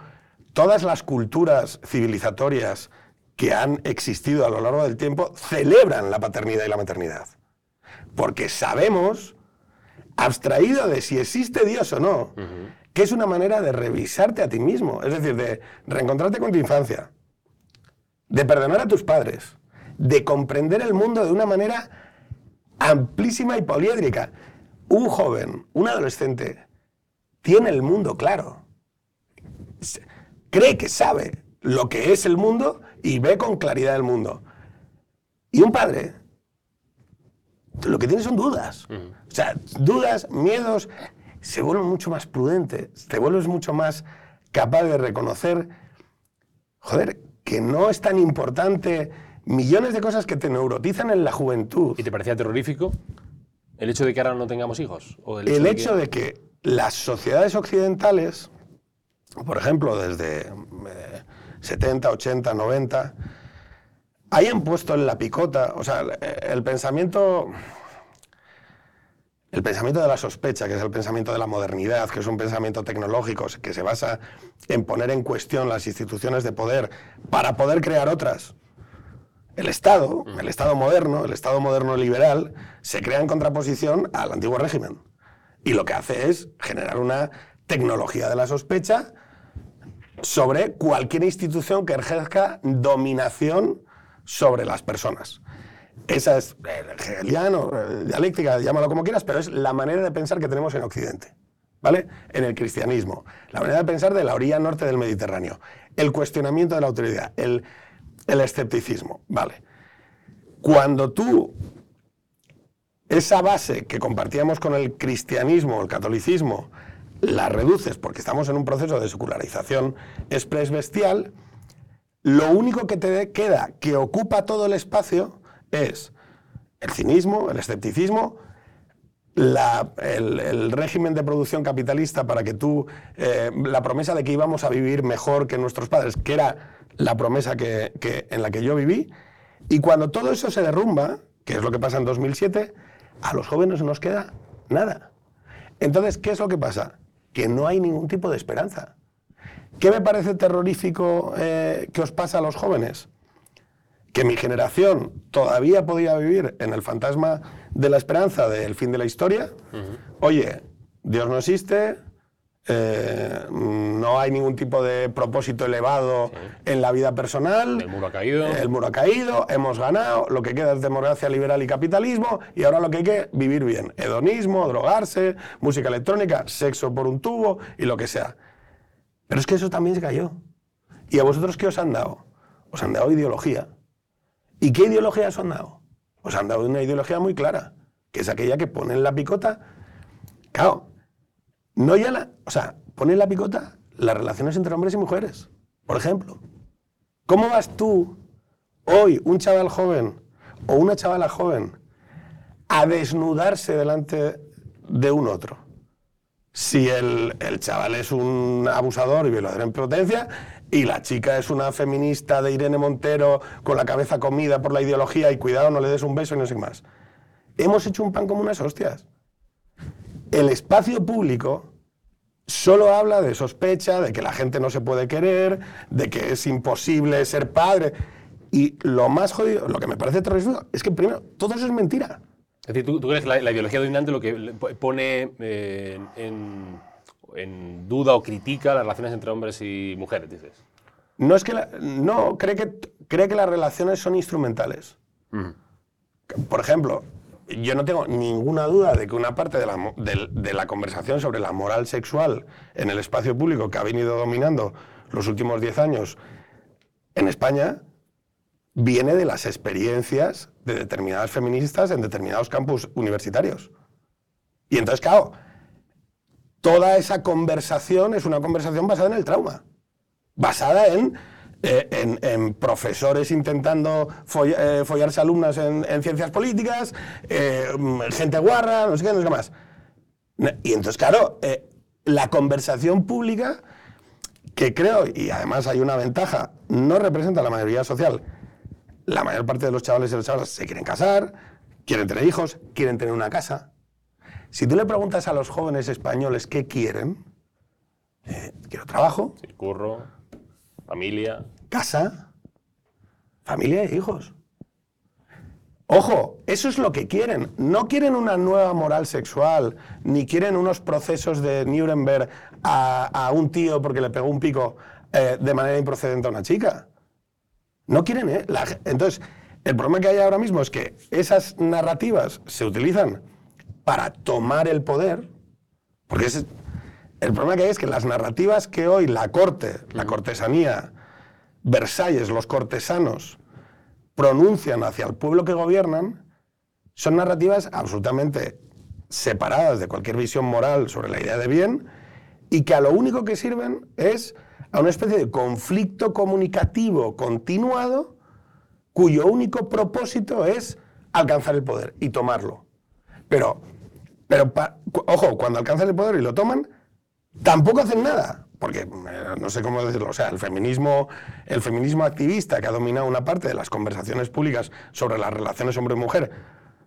todas las culturas civilizatorias que han existido a lo largo del tiempo celebran la paternidad y la maternidad. Porque sabemos, abstraído de si existe Dios o no, que es una manera de revisarte a ti mismo, es decir, de reencontrarte con tu infancia, de perdonar a tus padres, de comprender el mundo de una manera amplísima y poliédrica. Un joven, un adolescente, tiene el mundo claro. Cree que sabe lo que es el mundo y ve con claridad el mundo. Y un padre, lo que tiene son dudas. O sea, dudas, miedos, se vuelve mucho más prudente, te vuelves mucho más capaz de reconocer, joder, que no es tan importante millones de cosas que te neurotizan en la juventud. ¿Y te parecía terrorífico el hecho de que ahora no tengamos hijos? ¿O el hecho, de, que... las sociedades occidentales, por ejemplo, desde 70, 80, 90, hayan puesto en la picota, o sea, el pensamiento el pensamiento de la sospecha, que es el pensamiento de la modernidad, que es un pensamiento tecnológico, que se basa en poner en cuestión las instituciones de poder para poder crear otras. El Estado, el Estado moderno, el Estado moderno liberal, se crea en contraposición al antiguo régimen. Y lo que hace es generar una tecnología de la sospecha sobre cualquier institución que ejerza dominación sobre las personas. Esa es hegeliano, dialéctica, llámalo como quieras, pero es la manera de pensar que tenemos en Occidente. ¿Vale? En el cristianismo. La manera de pensar de la orilla norte del Mediterráneo. El cuestionamiento de la autoridad. El, el escepticismo. ¿Vale? Cuando tú esa base que compartíamos con el cristianismo, el catolicismo, la reduces porque estamos en un proceso de secularización express bestial, lo único que te queda que ocupa todo el espacio es el cinismo, el escepticismo, el, régimen de producción capitalista para que tú, eh, la promesa de que íbamos a vivir mejor que nuestros padres, que era la promesa que, en la que yo viví, y cuando todo eso se derrumba, que es lo que pasa en 2007, a los jóvenes no nos queda nada. Entonces, ¿qué es lo que pasa? Que no hay ningún tipo de esperanza. ¿Qué me parece terrorífico eh, que os pasa a los jóvenes? Que mi generación todavía podía vivir en el fantasma de la esperanza del fin de la historia, oye, Dios no existe, eh, no hay ningún tipo de propósito elevado en la vida personal. El muro ha caído. El muro ha caído, hemos ganado, lo que queda es democracia liberal y capitalismo, y ahora lo que hay que vivir bien. Hedonismo, drogarse, música electrónica, sexo por un tubo y lo que sea. Pero es que eso también se cayó. ¿Y a vosotros qué os han dado? Os han dado ideología. ¿Y qué ideología os han dado? Os han dado una ideología muy clara, que es aquella que pone en la picota. Claro, no ya la. O sea, pone en la picota las relaciones entre hombres y mujeres. Por ejemplo, ¿cómo vas tú, hoy, un chaval joven o una chavala joven, a desnudarse delante de un otro? Si el, el chaval es un abusador y violador en potencia, y la chica es una feminista de Irene Montero con la cabeza comida por la ideología y cuidado, no le des un beso y no sé más. Hemos hecho un pan como unas hostias. El espacio público solo habla de sospecha, de que la gente no se puede querer, de que es imposible ser padre. Y lo más jodido, lo que me parece terrorífico, es que primero, todo eso es mentira. Es decir, ¿tú, crees que la, ideología dominante lo que pone eh, en en duda o critica las relaciones entre hombres y mujeres, dices. No es que no cree que cree que las relaciones son instrumentales. Por ejemplo, yo no tengo ninguna duda de que una parte de la, de la, conversación sobre la moral sexual en el espacio público que ha venido dominando los últimos 10 años en España viene de las experiencias de determinadas feministas en determinados campus universitarios. Y entonces, claro, toda esa conversación es una conversación basada en el trauma, basada en, eh, en, profesores intentando eh, follarse alumnas en, ciencias políticas, eh, gente guarra, no sé qué, no sé qué más. Y entonces, claro, la conversación pública que creo, y además hay una ventaja, no representa la mayoría social. La mayor parte de los chavales y las chavalas se quieren casar, quieren tener hijos, quieren tener una casa. Si tú le preguntas a los jóvenes españoles qué quieren, eh, quiero trabajo, Sí, curro, familia. casa, familia e hijos. Ojo, eso es lo que quieren. No quieren una nueva moral sexual, ni quieren unos procesos de Nuremberg a, a un tío porque le pegó un pico eh, de manera improcedente a una chica. No quieren, ¿eh? La entonces, el problema que hay ahora mismo es que esas narrativas se utilizan para tomar el poder, porque ese- el problema que hay es que las narrativas que hoy la corte, la cortesanía, Versalles, los cortesanos, pronuncian hacia el pueblo que gobiernan, son narrativas absolutamente separadas de cualquier visión moral sobre la idea de bien y que a lo único que sirven es a una especie de conflicto comunicativo continuado cuyo único propósito es alcanzar el poder y tomarlo. Pero, pero pa- ojo, cuando alcanzan el poder y lo toman, tampoco hacen nada. Porque, eh, no sé cómo decirlo, o sea, el feminismo, el feminismo activista que ha dominado una parte de las conversaciones públicas sobre las relaciones hombre-mujer,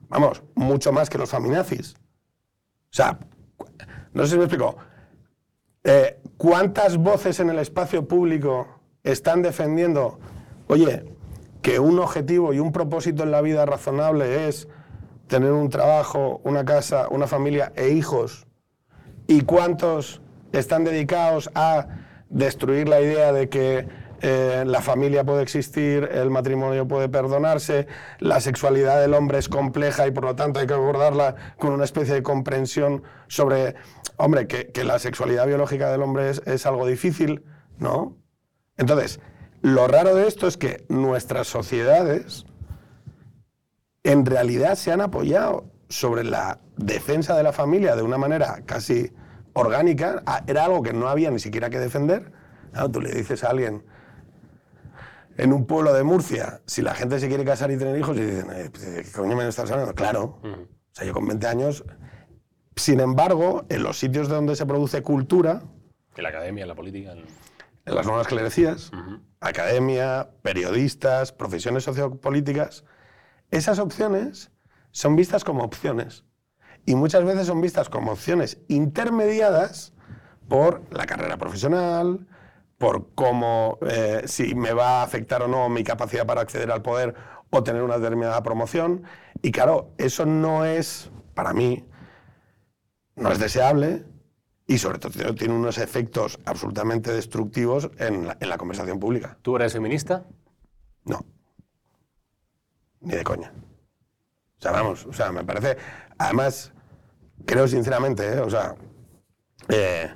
vamos, mucho más que los feminazis. O sea, no sé si me explico. Eh, ¿Cuántas voces en el espacio público están defendiendo, oye, que un objetivo y un propósito en la vida razonable es tener un trabajo, una casa, una familia e hijos? ¿Y cuántos están dedicados a destruir la idea de que eh, la familia puede existir, el matrimonio puede perdonarse, la sexualidad del hombre es compleja y por lo tanto hay que abordarla con una especie de comprensión sobre, hombre, que, la sexualidad biológica del hombre es algo difícil, ¿no? Entonces, lo raro de esto es que nuestras sociedades en realidad se han apoyado sobre la defensa de la familia de una manera casi orgánica. Ah, Era algo que no había ni siquiera que defender. Claro, tú le dices a alguien en un pueblo de Murcia, si la gente se quiere casar y tener hijos, y dicen, eh, pues, ¿de ¿qué coño me estás hablando? Claro. O sea, yo con 20 años. Sin embargo, en los sitios de donde se produce cultura, En la academia, en la política. en- en las nuevas clerecías, academia, periodistas, profesiones sociopolíticas, esas opciones son vistas como opciones. Y muchas veces son vistas como opciones intermediadas por la carrera profesional, por cómo, eh, si me va a afectar o no mi capacidad para acceder al poder o tener una determinada promoción. Y claro, eso no es, para mí, no es deseable y sobre todo tiene- unos efectos absolutamente destructivos en la, en la conversación pública. ¿Tú eres feminista? No. Ni de coña. O sea, vamos, o sea, me parece. Además, creo sinceramente, ¿eh? o sea. eh,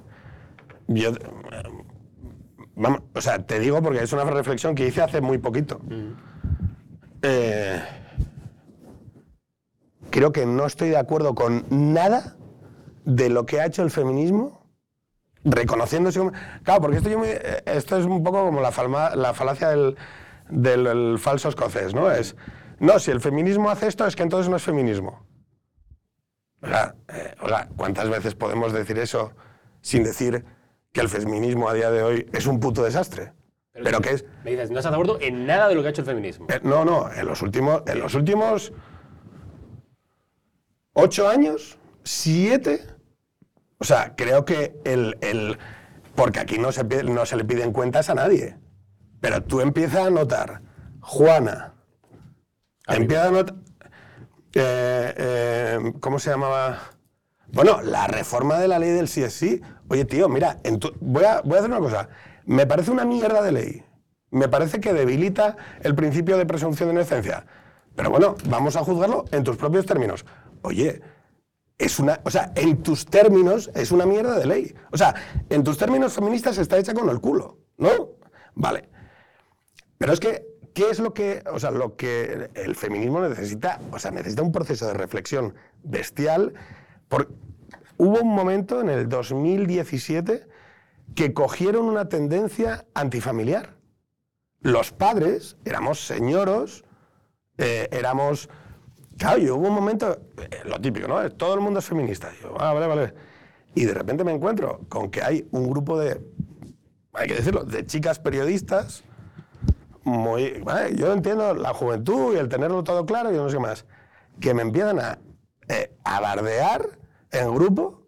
yo. eh, vamos, o sea, te digo porque es una reflexión que hice hace muy poquito. Eh, creo que no estoy de acuerdo con nada de lo que ha hecho el feminismo reconociéndose como... Claro, porque esto, yo me- esto es un poco como la, falma- la falacia del, del- del falso escocés, ¿no? Es, no, si el feminismo hace esto es que entonces no es feminismo. Eh, oiga, ¿cuántas veces podemos decir eso sin decir que el feminismo a día de hoy es un puto desastre? Pero, que es... Me dices, no estás de acuerdo en nada de lo que ha hecho el feminismo. Eh, no, no, en los últimos, en los últimos ocho años, siete, o sea, creo que el, el- porque aquí no se, no se le piden cuentas a nadie, pero tú empiezas a notar, Juana, notar, eh, eh, ¿cómo se llamaba? Bueno, la reforma de la ley del sí. Oye, tío, mira, en voy, a, voy a hacer una cosa. Me parece una mierda de ley. Me parece que debilita el principio de presunción de inocencia. Pero bueno, vamos a juzgarlo en tus propios términos. Oye, es una, o sea, en tus términos es una mierda de ley. O sea, en tus términos feministas está hecha con el culo, ¿no? Vale. Pero es que, ¿qué es lo que, o sea, lo que el feminismo necesita? O sea, necesita un proceso de reflexión bestial. Por, hubo un momento en el 2017 que cogieron una tendencia antifamiliar. Los padres éramos señoros, eh, éramos... Claro, y hubo un momento, eh, lo típico, ¿no? Todo el mundo es feminista. Yo, ah. Y de repente me encuentro con que hay un grupo de hay que decirlo, de chicas periodistas, muy, ¿vale? yo entiendo la juventud y el tenerlo todo claro y no sé más, que me empiezan a, eh, en grupo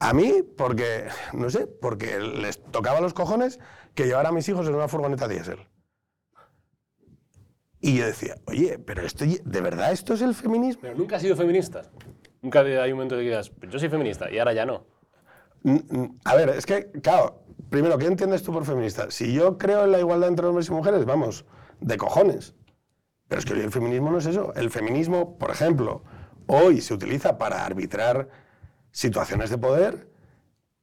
a mí porque, no sé, porque les tocaba los cojones que llevara a mis hijos en una furgoneta diésel. Y yo decía, oye, pero esto, ¿de verdad esto es el feminismo? Pero nunca has sido feminista. Nunca hay un momento que digas, "Pues yo soy feminista y ahora ya no. N- n- A ver, es que, claro, primero, ¿qué entiendes tú por feminista? Si yo creo en la igualdad entre hombres y mujeres, vamos, de cojones. Pero es que hoy el feminismo no es eso. El feminismo, por ejemplo, hoy se utiliza para arbitrar situaciones de poder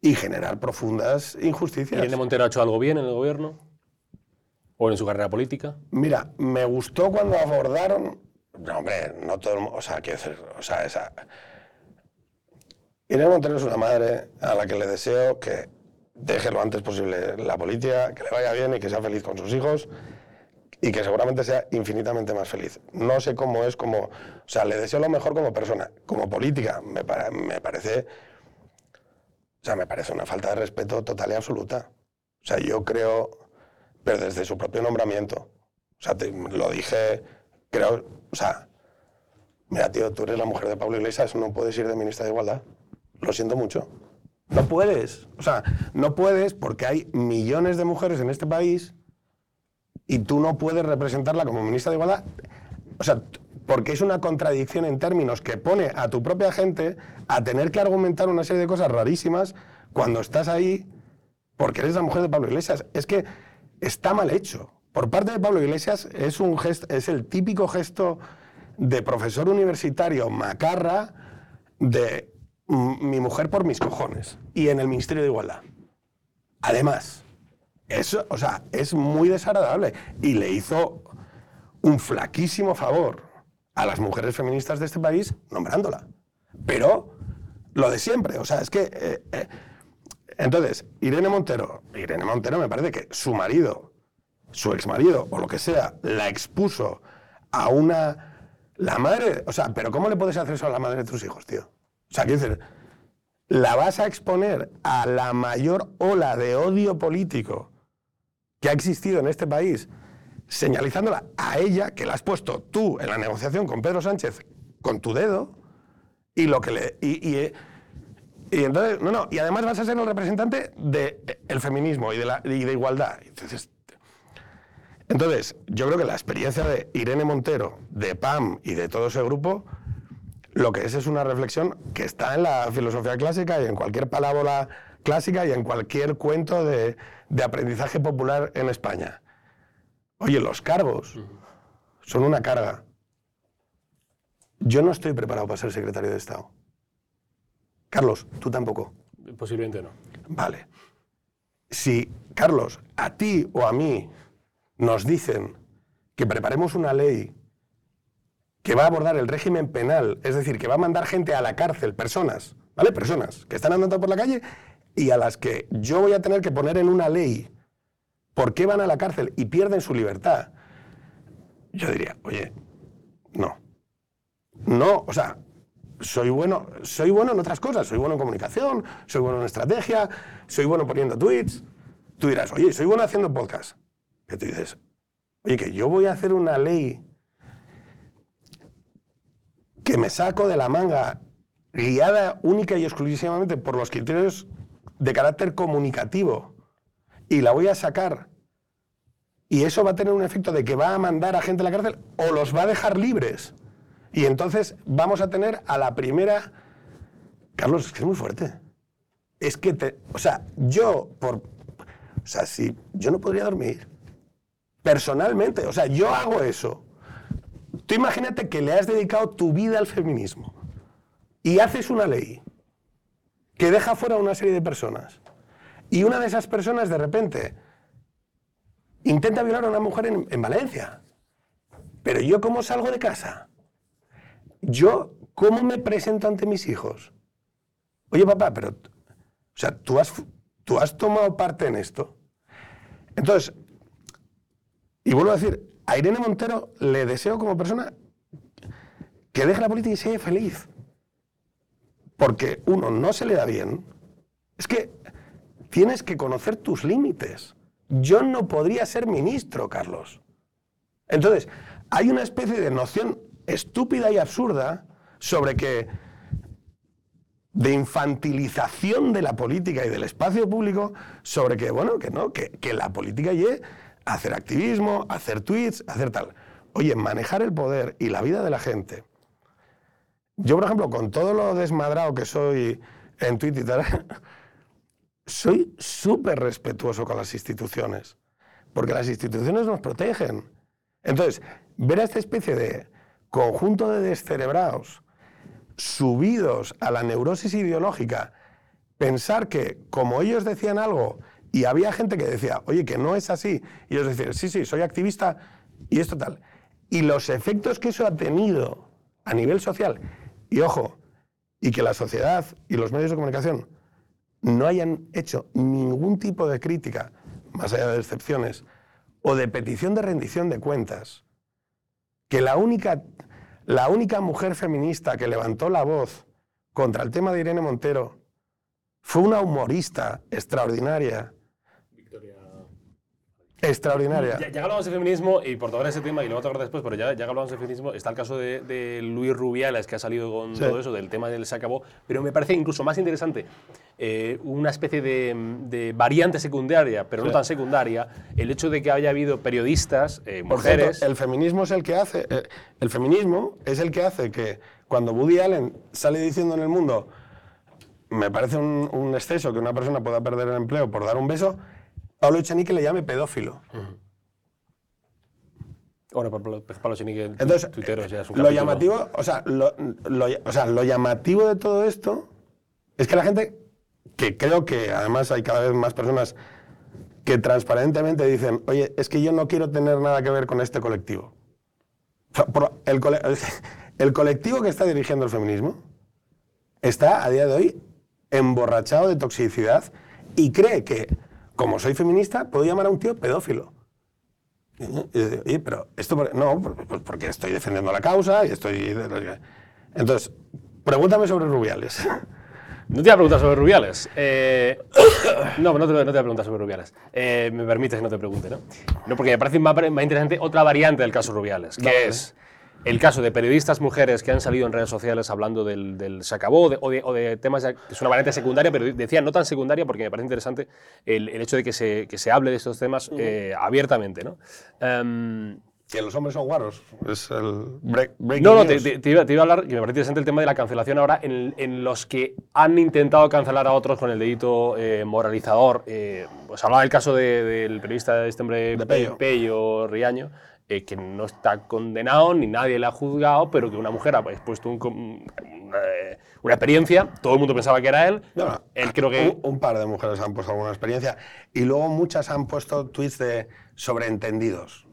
y generar profundas injusticias. ¿Irene Montero ha hecho algo bien en el gobierno? ¿O en su carrera política? Mira, me gustó cuando abordaron. No, hombre, no todo el mundo. O sea, quiero decir, o sea, esa. Irene Montero es una madre a la que le deseo que deje lo antes posible la política, que le vaya bien y que sea feliz con sus hijos y que seguramente sea infinitamente más feliz. No sé cómo es como. O sea, le deseo lo mejor como persona. Como política, me, pare- me parece. O sea, me parece una falta de respeto total y absoluta. O sea, yo creo. Pero desde su propio nombramiento. O sea, lo dije. Creo. O sea. Mira, tío, tú eres la mujer de Pablo Iglesias, no puedes ir de ministra de Igualdad. Lo siento mucho. No puedes. O sea, no puedes porque hay millones de mujeres en este país y tú no puedes representarla como ministra de Igualdad. O sea, porque es una contradicción en términos que pone a tu propia gente a tener que argumentar una serie de cosas rarísimas cuando estás ahí porque eres la mujer de Pablo Iglesias. Es que está mal hecho. Por parte de Pablo Iglesias es, un gesto, es el típico gesto de profesor universitario macarra de mi mujer por mis cojones y en el Ministerio de Igualdad. Además, eso, o sea, es muy desagradable y le hizo un flaquísimo favor a las mujeres feministas de este país nombrándola. Pero lo de siempre, o sea, es que... eh, eh, entonces, Irene Montero, Irene Montero me parece que su marido, su exmarido o lo que sea, la expuso a una... La madre, o sea, pero ¿cómo le puedes hacer eso a la madre de tus hijos, tío? O sea, quiero decir, la vas a exponer a la mayor ola de odio político que ha existido en este país, señalizándola a ella, que la has puesto tú en la negociación con Pedro Sánchez con tu dedo, y lo que le. Y, eh, entonces, no, no, y además vas a ser el representante del feminismo y de, la, y de igualdad. Entonces, entonces, yo creo que la experiencia de Irene Montero, de PAM y de todo ese grupo, lo que es es una reflexión que está en la filosofía clásica y en cualquier palabra clásica y en cualquier cuento de, de aprendizaje popular en España. Oye, los cargos son una carga. Yo no estoy preparado para ser secretario de Estado. Carlos, tú tampoco. Posiblemente no. Vale. Si, Carlos, a ti o a mí nos dicen que preparemos una ley que va a abordar el régimen penal, es decir, que va a mandar gente a la cárcel, personas, ¿vale? Personas que están andando por la calle y a las que yo voy a tener que poner en una ley por qué van a la cárcel y pierden su libertad, yo diría, oye, no. No, o sea, soy bueno, soy bueno en otras cosas, soy bueno en comunicación, soy bueno en estrategia, soy bueno poniendo tweets. Tú dirás, oye, soy bueno haciendo podcast. Que tú dices, oye, que yo voy a hacer una ley que me saco de la manga, guiada única y exclusivamente por los criterios de carácter comunicativo, y la voy a sacar, y eso va a tener un efecto de que va a mandar a gente a la cárcel o los va a dejar libres. Y entonces vamos a tener a la primera... Carlos, es que es muy fuerte. Es que te... O sea, yo por... O sea, si yo no podría dormir. Personalmente, o sea, yo hago eso. Tú imagínate que le has dedicado tu vida al feminismo y haces una ley que deja fuera a una serie de personas y una de esas personas de repente intenta violar a una mujer en, en Valencia. Pero yo cómo salgo de casa? Yo cómo me presento ante mis hijos? Oye papá, pero... O sea, tú has, tú has tomado parte en esto. Entonces, y vuelvo a decir, a Irene Montero le deseo como persona que deje la política y sea feliz. Porque uno, no se le da bien. Es que tienes que conocer tus límites. Yo no podría ser ministro, Carlos. Entonces, hay una especie de noción estúpida y absurda sobre que de infantilización de la política y del espacio público sobre que, bueno, que no, que, que la política a hacer activismo, hacer tweets, hacer tal. Oye, manejar el poder y la vida de la gente. Yo, por ejemplo, con todo lo desmadrado que soy en Twitter y tal, soy súper respetuoso con las instituciones, porque las instituciones nos protegen. Entonces, ver a esta especie de conjunto de descerebrados subidos a la neurosis ideológica, pensar que como ellos decían algo y había gente que decía, oye, que no es así, y ellos decían, sí, sí, soy activista y esto tal. Y los efectos que eso ha tenido a nivel social, y ojo, y que la sociedad y los medios de comunicación no hayan hecho ningún tipo de crítica, más allá de excepciones, o de petición de rendición de cuentas, que la única, la única mujer feminista que levantó la voz contra el tema de Irene Montero fue una humorista extraordinaria. Extraordinaria. Ya, hablamos de feminismo, y por tocar ese tema, y lo voy a tocar después, pero ya, ya hablamos de feminismo, está el caso de, de Luis Rubiales, que ha salido con Sí. todo eso, del tema del se acabó, pero me parece incluso más interesante eh, una especie de, de variante secundaria, pero no tan secundaria, el hecho de que haya habido periodistas, eh, cierto, mujeres... el feminismo es el que hace, eh, el feminismo es el que hace que cuando Woody Allen sale diciendo en el mundo, me parece un, un exceso que una persona pueda perder el empleo por dar un beso, Pablo Echenique le llame pedófilo. Bueno, Pablo, Pablo Echenique, Entonces, tuiteros, ya es un lo capítulo. llamativo, o sea, lo, lo- o sea, lo llamativo de todo esto es que la gente, que creo que además hay cada vez más personas que transparentemente dicen, oye, es que yo no quiero tener nada que ver con este colectivo. El colectivo que está dirigiendo el feminismo está a día de hoy emborrachado de toxicidad y cree que, como soy feminista, puedo llamar a un tío pedófilo. Y Oye, pero esto, por- no, por- porque estoy defendiendo la causa y estoy... Entonces, pregúntame sobre Rubiales. No te voy a preguntar sobre Rubiales. Eh, no, no te, no te voy a preguntar sobre Rubiales. Eh, me permites que no te pregunte, ¿no? No, porque me parece más, más interesante otra variante del caso Rubiales, que es el caso de periodistas mujeres que han salido en redes sociales hablando del, del se acabó de- o, de, o de temas, que es una variante secundaria, pero decía no tan secundaria porque me parece interesante el, el hecho de que se, que se hable de estos temas eh, abiertamente, ¿no? Em, Que los hombres son guarros. Es el break, breaking no, no, te, te- te iba, te iba a hablar, que me parece interesante el tema de la cancelación ahora, en, en los que han intentado cancelar a otros con el dedito eh, moralizador. Eh, pues hablaba del caso de- del periodista este hombre, De Pello. Pello Riaño, eh, que no está condenado ni nadie le ha juzgado, pero que una mujer ha expuesto un una, eh, una experiencia, todo el mundo pensaba que era él. No, no. Él creo que. Un, un par de mujeres han puesto alguna experiencia y luego muchas han puesto tweets de sobreentendidos.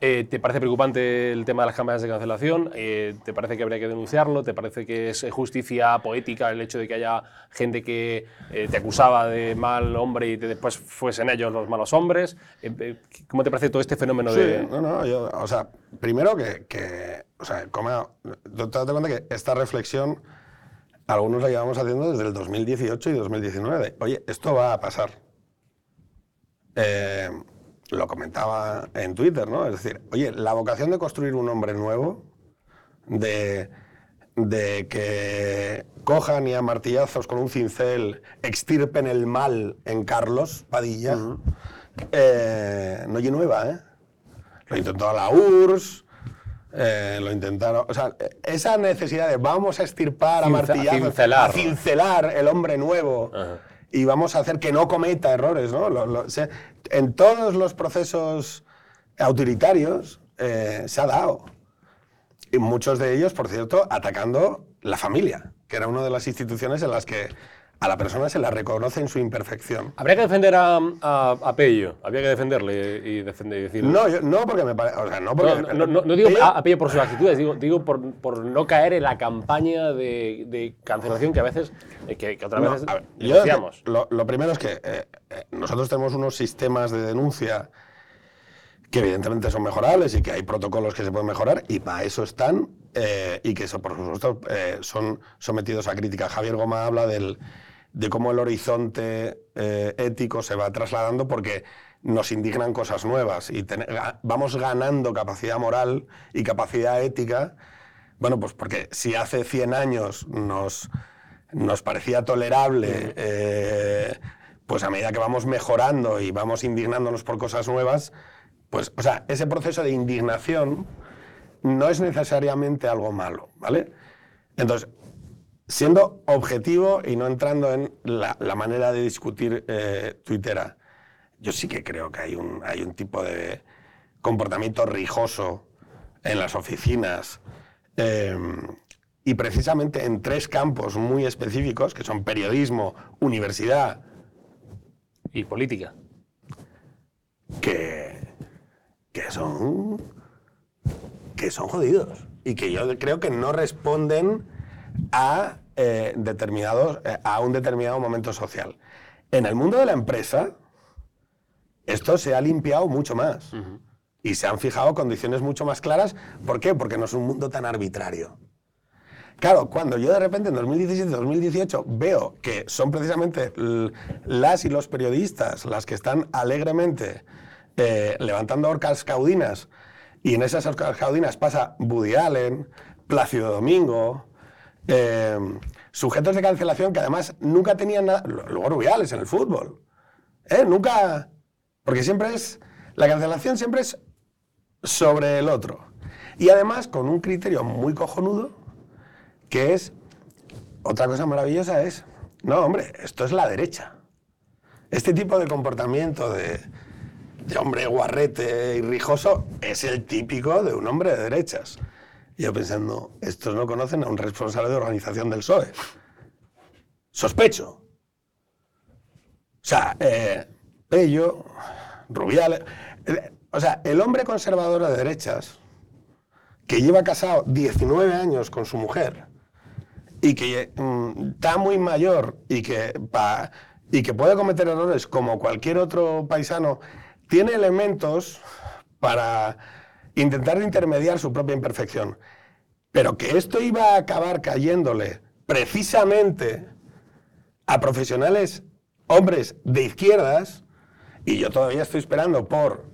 Eh, ¿Te parece preocupante el tema de las cámaras de cancelación? Eh, ¿Te parece que habría que denunciarlo? ¿Te parece que es justicia poética el hecho de que haya gente que eh, te acusaba de mal hombre y te- después fuesen ellos los malos hombres? Eh, eh, ¿Cómo te parece todo este fenómeno Sí, de...? no, no, yo, o sea, primero que, que o sea, como, tú te das cuenta que esta reflexión algunos la llevamos haciendo desde el 2018 y 2019. de, Oye, esto va a pasar. Eh, lo comentaba en Twitter, ¿no? Es decir, oye, la vocación de construir un hombre nuevo, de, de que cojan y a martillazos con un cincel extirpen el mal en Carlos Padilla, eh, no es nueva, ¿eh? Lo intentó la URSS, eh, lo intentaron. O sea, esa necesidad de vamos a extirpar a Cince- martillazos, cincelar. a cincelar el hombre nuevo. Y vamos a hacer que no cometa errores, ¿no? En todos los procesos autoritarios eh, se ha dado. Y muchos de ellos, por cierto, atacando la familia, que era una de las instituciones en las que a la persona se la reconoce en su imperfección. ¿Habría que defender a, a, a Pello? ¿Habría que defenderle y defender, y decir... No, yo- no porque me parece. O sea, no porque. No, no, no- no digo Pello- a, a Pello por sus actitudes, digo, digo por, por no caer en la campaña de, de cancelación que a veces, eh, que, que otras veces ver, yo lo, lo primero es que eh, eh, nosotros tenemos unos sistemas de denuncia que evidentemente son mejorables y que hay protocolos que se pueden mejorar y para eso están eh, y que eso por supuesto eh, son sometidos a crítica. Javier Goma habla del, de cómo el horizonte eh, ético se va trasladando porque nos indignan cosas nuevas y ten- vamos ganando capacidad moral y capacidad ética. Bueno, pues porque si hace 100 años nos, nos parecía tolerable, eh, pues a medida que vamos mejorando y vamos indignándonos por cosas nuevas, pues, o sea, ese proceso de indignación no es necesariamente algo malo, ¿vale? Entonces, siendo objetivo y no entrando en la, la manera de discutir eh, tuitera, yo sí que creo que hay un, hay un tipo de comportamiento rijoso en las oficinas eh, y precisamente en tres campos muy específicos, que son periodismo, universidad, Y política. que, que son que son jodidos y que yo creo que no responden a eh, determinados eh, a un determinado momento social. En el mundo de la empresa esto se ha limpiado mucho más y se han fijado condiciones mucho más claras. ¿Por qué? Porque no es un mundo tan arbitrario. Claro, cuando yo de repente en 2017-2018 veo que son precisamente las y los periodistas las que están alegremente eh, levantando orcas caudinas y en esas orcas caudinas pasa Woody Allen, Plácido Domingo, eh, sujetos de cancelación que además nunca tenían nada, luego Rubiales en el fútbol, ¿eh? nunca, porque siempre es, la cancelación siempre es sobre el otro. Y además con un criterio muy cojonudo, que es, otra cosa maravillosa es, no, hombre, esto es la derecha. Este tipo de comportamiento de, de hombre guarrete y rijoso es el típico de un hombre de derechas. Y yo pensando, estos no conocen a un responsable de organización del PSOE. Sospecho. O sea, eh, Pello, Rubiales... eh, o sea, el hombre conservador de derechas, que lleva casado 19 años con su mujer y que mm, está muy mayor y que, pa- y que puede cometer errores como cualquier otro paisano, tiene elementos para intentar intermediar su propia imperfección. Pero que esto iba a acabar cayéndole precisamente a profesionales, hombres de izquierdas, y yo todavía estoy esperando por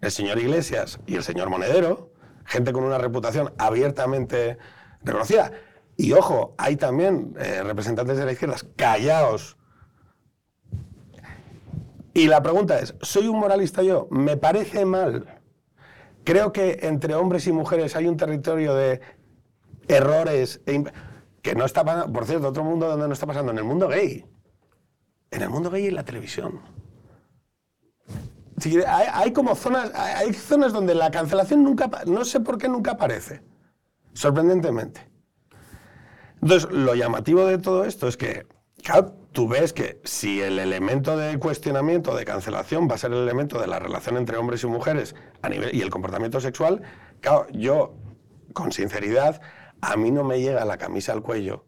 el señor Iglesias y el señor Monedero, gente con una reputación abiertamente reconocida. Y ojo, hay también eh, representantes de la izquierda callaos. Y la pregunta es, ¿soy un moralista yo? Me parece mal. Creo que entre hombres y mujeres hay un territorio de errores e que no está pasando, por cierto, otro mundo donde no está pasando, en el mundo gay. En el mundo gay y en la televisión. Hay, como zonas, hay zonas donde la cancelación nunca, no sé por qué nunca aparece, sorprendentemente. Entonces, lo llamativo de todo esto es que, claro, tú ves que si el elemento de cuestionamiento, de cancelación, va a ser el elemento de la relación entre hombres y mujeres a nivel, y el comportamiento sexual, claro, yo, con sinceridad, a mí no me llega la camisa al cuello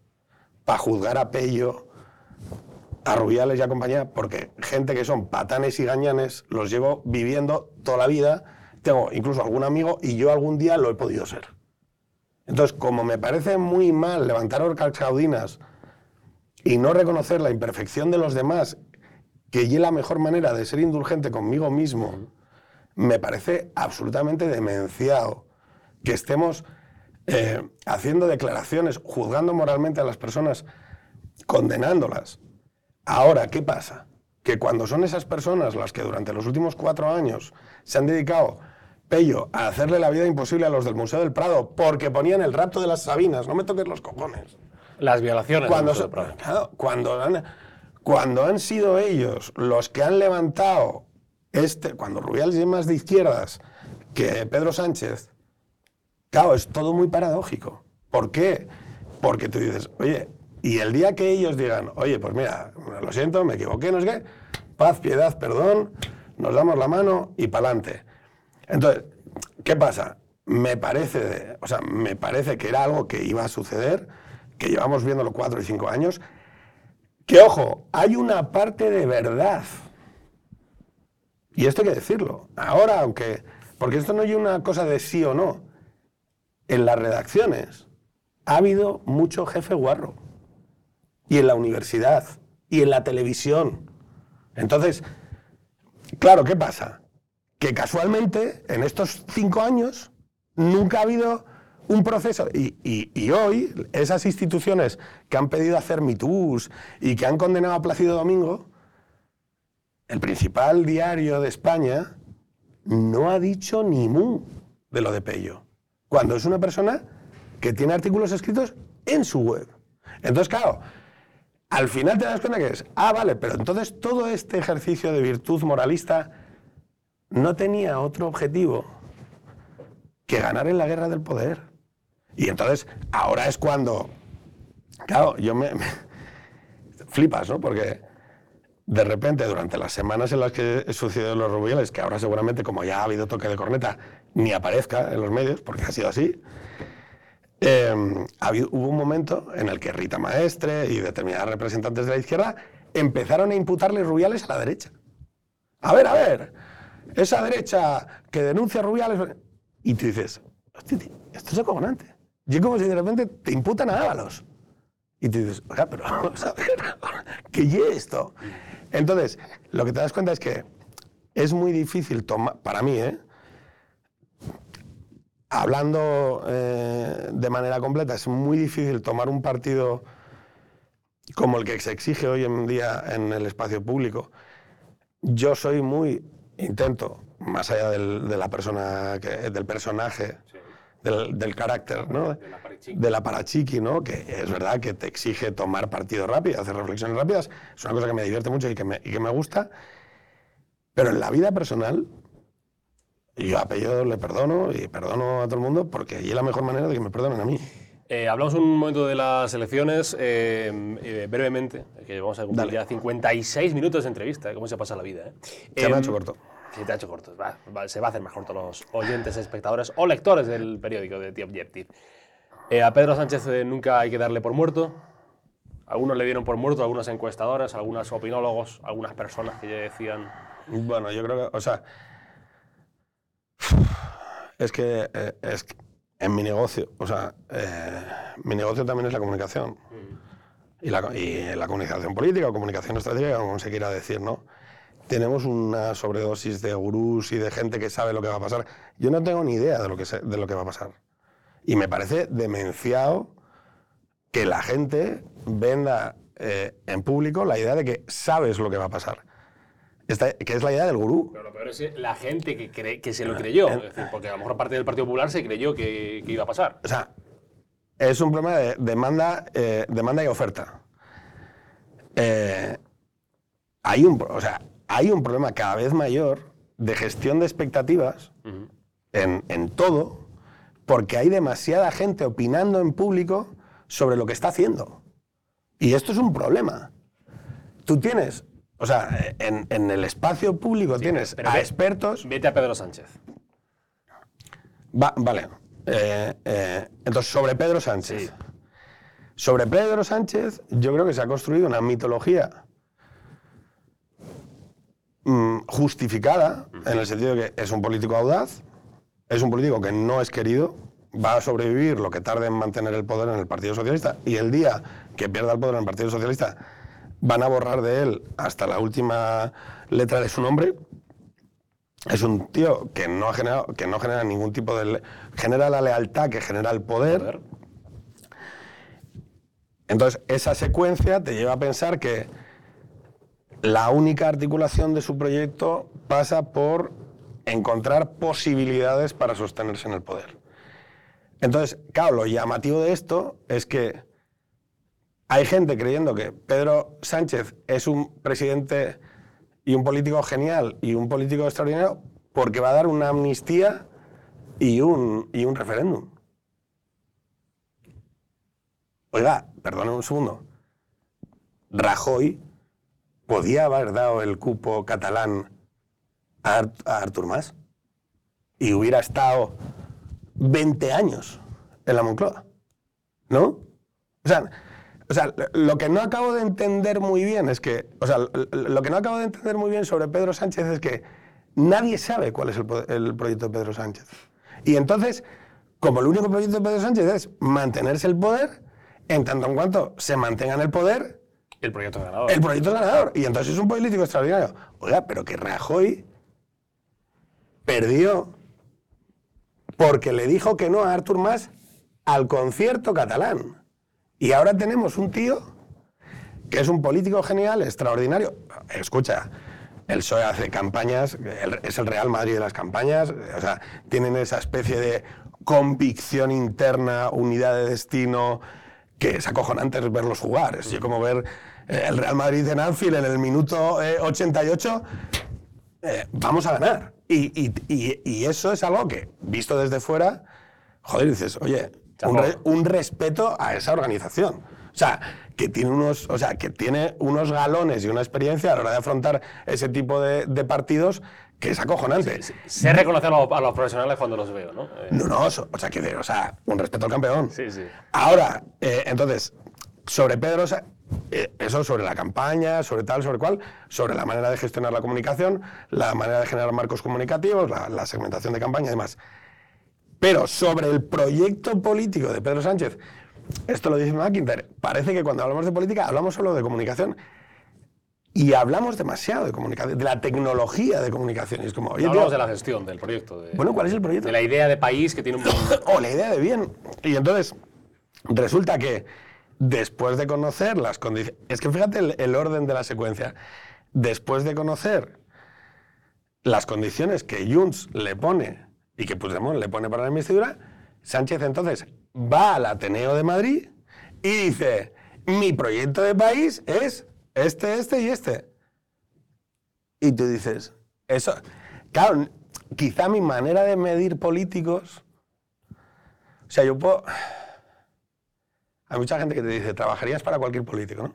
para juzgar a Pello, a Rubiales y a compañía, porque gente que son patanes y gañanes los llevo viviendo toda la vida. Tengo incluso algún amigo y yo algún día lo he podido ser. Entonces, como me parece muy mal levantar orcas caudinas y no reconocer la imperfección de los demás, que es la mejor manera de ser indulgente conmigo mismo, me parece absolutamente demenciado que estemos eh, haciendo declaraciones, juzgando moralmente a las personas, condenándolas. Ahora, ¿qué pasa? Que cuando son esas personas las que durante los últimos cuatro años se han dedicado, Pello, a hacerle la vida imposible a los del Museo del Prado porque ponían el rapto de las Sabinas, no me toques los cojones. Las violaciones. Cuando, claro, han, cuando han sido ellos los que han levantado este, cuando Rubiales es más de izquierdas que Pedro Sánchez, claro, es todo muy paradójico. ¿Por qué? Porque tú dices, oye, y el día que ellos digan, oye, pues mira, lo siento, me equivoqué, no es qué, paz, piedad, perdón, nos damos la mano y pa'lante. Entonces, ¿qué pasa? Me parece, o sea, me parece que era algo que iba a suceder, que llevamos viéndolo cuatro y cinco años, que ojo, hay una parte de verdad. Y esto hay que decirlo. Ahora, aunque, porque esto no es una cosa de sí o no, en las redacciones ha habido mucho jefe guarro. Y en la universidad, y en la televisión. Entonces, claro, ¿qué pasa? Que casualmente, en estos cinco años, nunca ha habido un proceso. Y, hoy, esas instituciones que han pedido hacer mitús y que han condenado a Plácido Domingo, el principal diario de España no ha dicho ni mu de lo de Pello. Cuando es una persona que tiene artículos escritos en su web. Entonces, claro, al final te das cuenta que es, ah, vale, pero entonces todo este ejercicio de virtud moralista no tenía otro objetivo que ganar en la guerra del poder. Y entonces, ahora es cuando, claro, yo me, flipas, ¿no? Porque de repente, durante las semanas en las que sucedió los rubiales, que ahora seguramente, como ya ha habido toque de corneta, ni aparezca en los medios, porque ha sido así, habido- hubo un momento en el que Rita Maestre y determinadas representantes de la izquierda empezaron a imputarle Rubiales a la derecha. A ver, a ver, esa derecha que denuncia Rubiales. Y tú dices, hostia, esto es acojonante. Y es como si de repente te imputan a Ábalos. Y tú dices, oiga, pero vamos a ver, ¿qué es esto? Entonces, lo que te das cuenta es que es muy difícil tomar, para mí, ¿eh? hablando eh, de manera completa, es muy difícil tomar un partido como el que se exige hoy en día en el espacio público. Yo soy muy, intento, más allá de la persona que- del personaje, del, del carácter, ¿no? De la parachiqui, ¿no? Que es verdad que te exige tomar partido rápido, hacer reflexiones rápidas. Es una cosa que me divierte mucho y que me, y que me gusta. Pero en la vida personal, yo a Pello le perdono y perdono a todo el mundo porque allí es la mejor manera de que me perdonen a mí. Eh, hablamos un momento de las elecciones, eh, eh, brevemente, que vamos a cumplir Dale. ya 56 minutos de entrevista, cómo se pasa la vida. Se me ha Em, hecho corto. Sí, te ha hecho corto. Va, va, se va a hacer más corto los oyentes, espectadores o lectores del periódico de The Objective. Eh, a Pedro Sánchez eh, nunca hay que darle por muerto. Algunos le dieron por muerto, algunas encuestadoras, algunos opinólogos, algunas personas que ya decían. Bueno, yo creo que, o sea, es que, eh, es que en mi negocio, o sea, mi negocio también es la comunicación. Y la, y la comunicación política o comunicación estratégica, como se quiera decir, ¿no? Tenemos una sobredosis de gurús y de gente que sabe lo que va a pasar. Yo no tengo ni idea de lo que, se- de lo que va a pasar. Y me parece demenciado que la gente venda eh, en público la idea de que sabes lo que va a pasar. Esta- que es la idea del gurú. Pero lo peor es la gente que, cree, que se lo creyó. Es decir, porque a lo mejor parte del Partido Popular se creyó que, que iba a pasar. O sea, es un problema de demanda, eh, demanda y oferta. Eh, hay, un, o sea, hay un problema cada vez mayor de gestión de expectativas en, en todo, porque hay demasiada gente opinando en público sobre lo que está haciendo. Y esto es un problema. Tú tienes, o sea, en, en el espacio público tienes a ve- expertos Vete a Pedro Sánchez. Va- vale. Eh, eh, entonces, sobre Pedro Sánchez. Sí. Sobre Pedro Sánchez, yo creo que se ha construido una mitología justificada, en el sentido de que es un político audaz, es un político que no es querido, va a sobrevivir lo que tarde en mantener el poder en el Partido Socialista, y el día que pierda el poder en el Partido Socialista, van a borrar de él hasta la última letra de su nombre, es un tío que no, ha generado, que no genera ningún tipo de... genera la lealtad que genera el poder. Entonces, esa secuencia te lleva a pensar que la única articulación de su proyecto pasa por encontrar posibilidades para sostenerse en el poder. Entonces, claro, lo llamativo de esto es que hay gente creyendo que Pedro Sánchez es un presidente y un político genial y un político extraordinario porque va a dar una amnistía y un, y un referéndum. Oiga, perdone un segundo. Rajoy podía haber dado el cupo catalán a, Art- Artur Mas y hubiera estado 20 años en la Moncloa. ¿No? O sea, o sea, lo que no acabo de entender muy bien es que, o sea, lo que no acabo de entender muy bien sobre Pedro Sánchez es que nadie sabe cuál es el proyecto de Pedro Sánchez. Y entonces, como el único proyecto de Pedro Sánchez es mantenerse el poder, en tanto en cuanto se mantenga en el poder, El proyecto ganador. El proyecto ganador. Y entonces es un político extraordinario. Oiga, pero que Rajoy perdió porque le dijo que no a Artur Mas al concierto catalán. Y ahora tenemos un tío que es un político genial, extraordinario. Escucha, el PSOE hace campañas, es el Real Madrid de las campañas, o sea, tienen esa especie de convicción interna, unidad de destino, que es acojonante verlos jugar. Es como ver el Real Madrid en Anfield en el minuto eh, 88, eh, vamos a ganar. Y, y- y- y eso es algo que, visto desde fuera, joder, dices, oye, un, re- un respeto a esa organización. O sea, que tiene unos, o sea, que tiene unos galones y una experiencia a la hora de afrontar ese tipo de, de partidos que es acojonante. Sé reconocer a los, a los profesionales cuando los veo, ¿no? Eh, No, no, so- o sea, que, o sea, un respeto al campeón. Sí, sí. Ahora, eh, entonces, sobre Pedro, Sa- eh, eso sobre la campaña, sobre tal, sobre cual, sobre la manera de gestionar la comunicación, la manera de generar marcos comunicativos, la, la segmentación de campaña y demás. Pero sobre el proyecto político de Pedro Sánchez, esto lo dice McIntyre, parece que cuando hablamos de política hablamos solo de comunicación y hablamos demasiado de comunicación, de la tecnología de comunicación. Es como, oye, no tío, hablamos de la gestión del proyecto. de- bueno, ¿cuál es el proyecto? De la idea de país que tiene un. o la idea de bien. Y entonces, resulta que después de conocer las condiciones. Es que fíjate el, orden de la secuencia. Después de conocer las condiciones que Junts le pone y que Puigdemont le pone para la investidura, Sánchez entonces va al Ateneo de Madrid y dice: Mi proyecto de país es este, este y este. Y tú dices: Eso. Claro, quizá mi manera de medir políticos. O sea, yo puedo. Hay mucha gente que te dice, trabajarías para cualquier político, ¿no?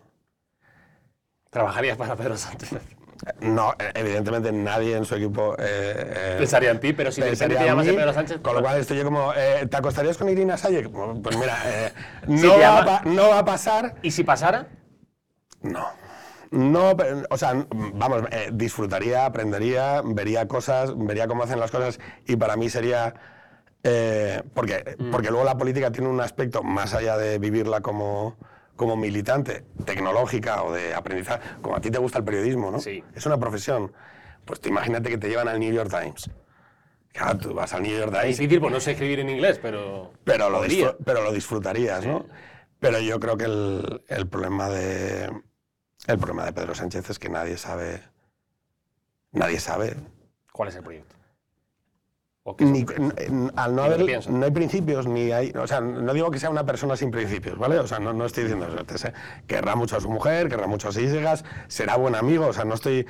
Trabajarías para Pedro Sánchez. No, evidentemente nadie en su equipo. eh, eh, Pensaría en ti, pero si pensaría te llamas mí, Pedro Sánchez. Con lo cual estoy yo como, eh, ¿te acostarías con Irina Sayek? Pues mira, eh, no, va llama- a no va a pasar. ¿Y si pasara? No. No, o sea, vamos, disfrutaría, aprendería, vería cosas, vería cómo hacen las cosas y para mí sería... eh, porque, Mm. porque luego la política tiene un aspecto más allá de vivirla como, como militante, tecnológica o de aprendizaje, como a ti te gusta el periodismo, ¿no? Sí. Es una profesión. Pues tú imagínate que te llevan al New York Times. Claro, tú vas al New York Times Es difícil, pues no sé escribir en inglés, pero. pero lo, pero lo disfrutarías, ¿no? Pero yo creo que el, el problema de el problema de Pedro Sánchez es que nadie sabe nadie sabe ¿Cuál es el proyecto? ¿O qué es ni, al no lo haber no hay principios ni hay o sea no digo que sea una persona sin principios vale o sea no, no estoy diciendo eso sé, querrá mucho a su mujer querrá mucho a sus hijas será buen amigo o sea no estoy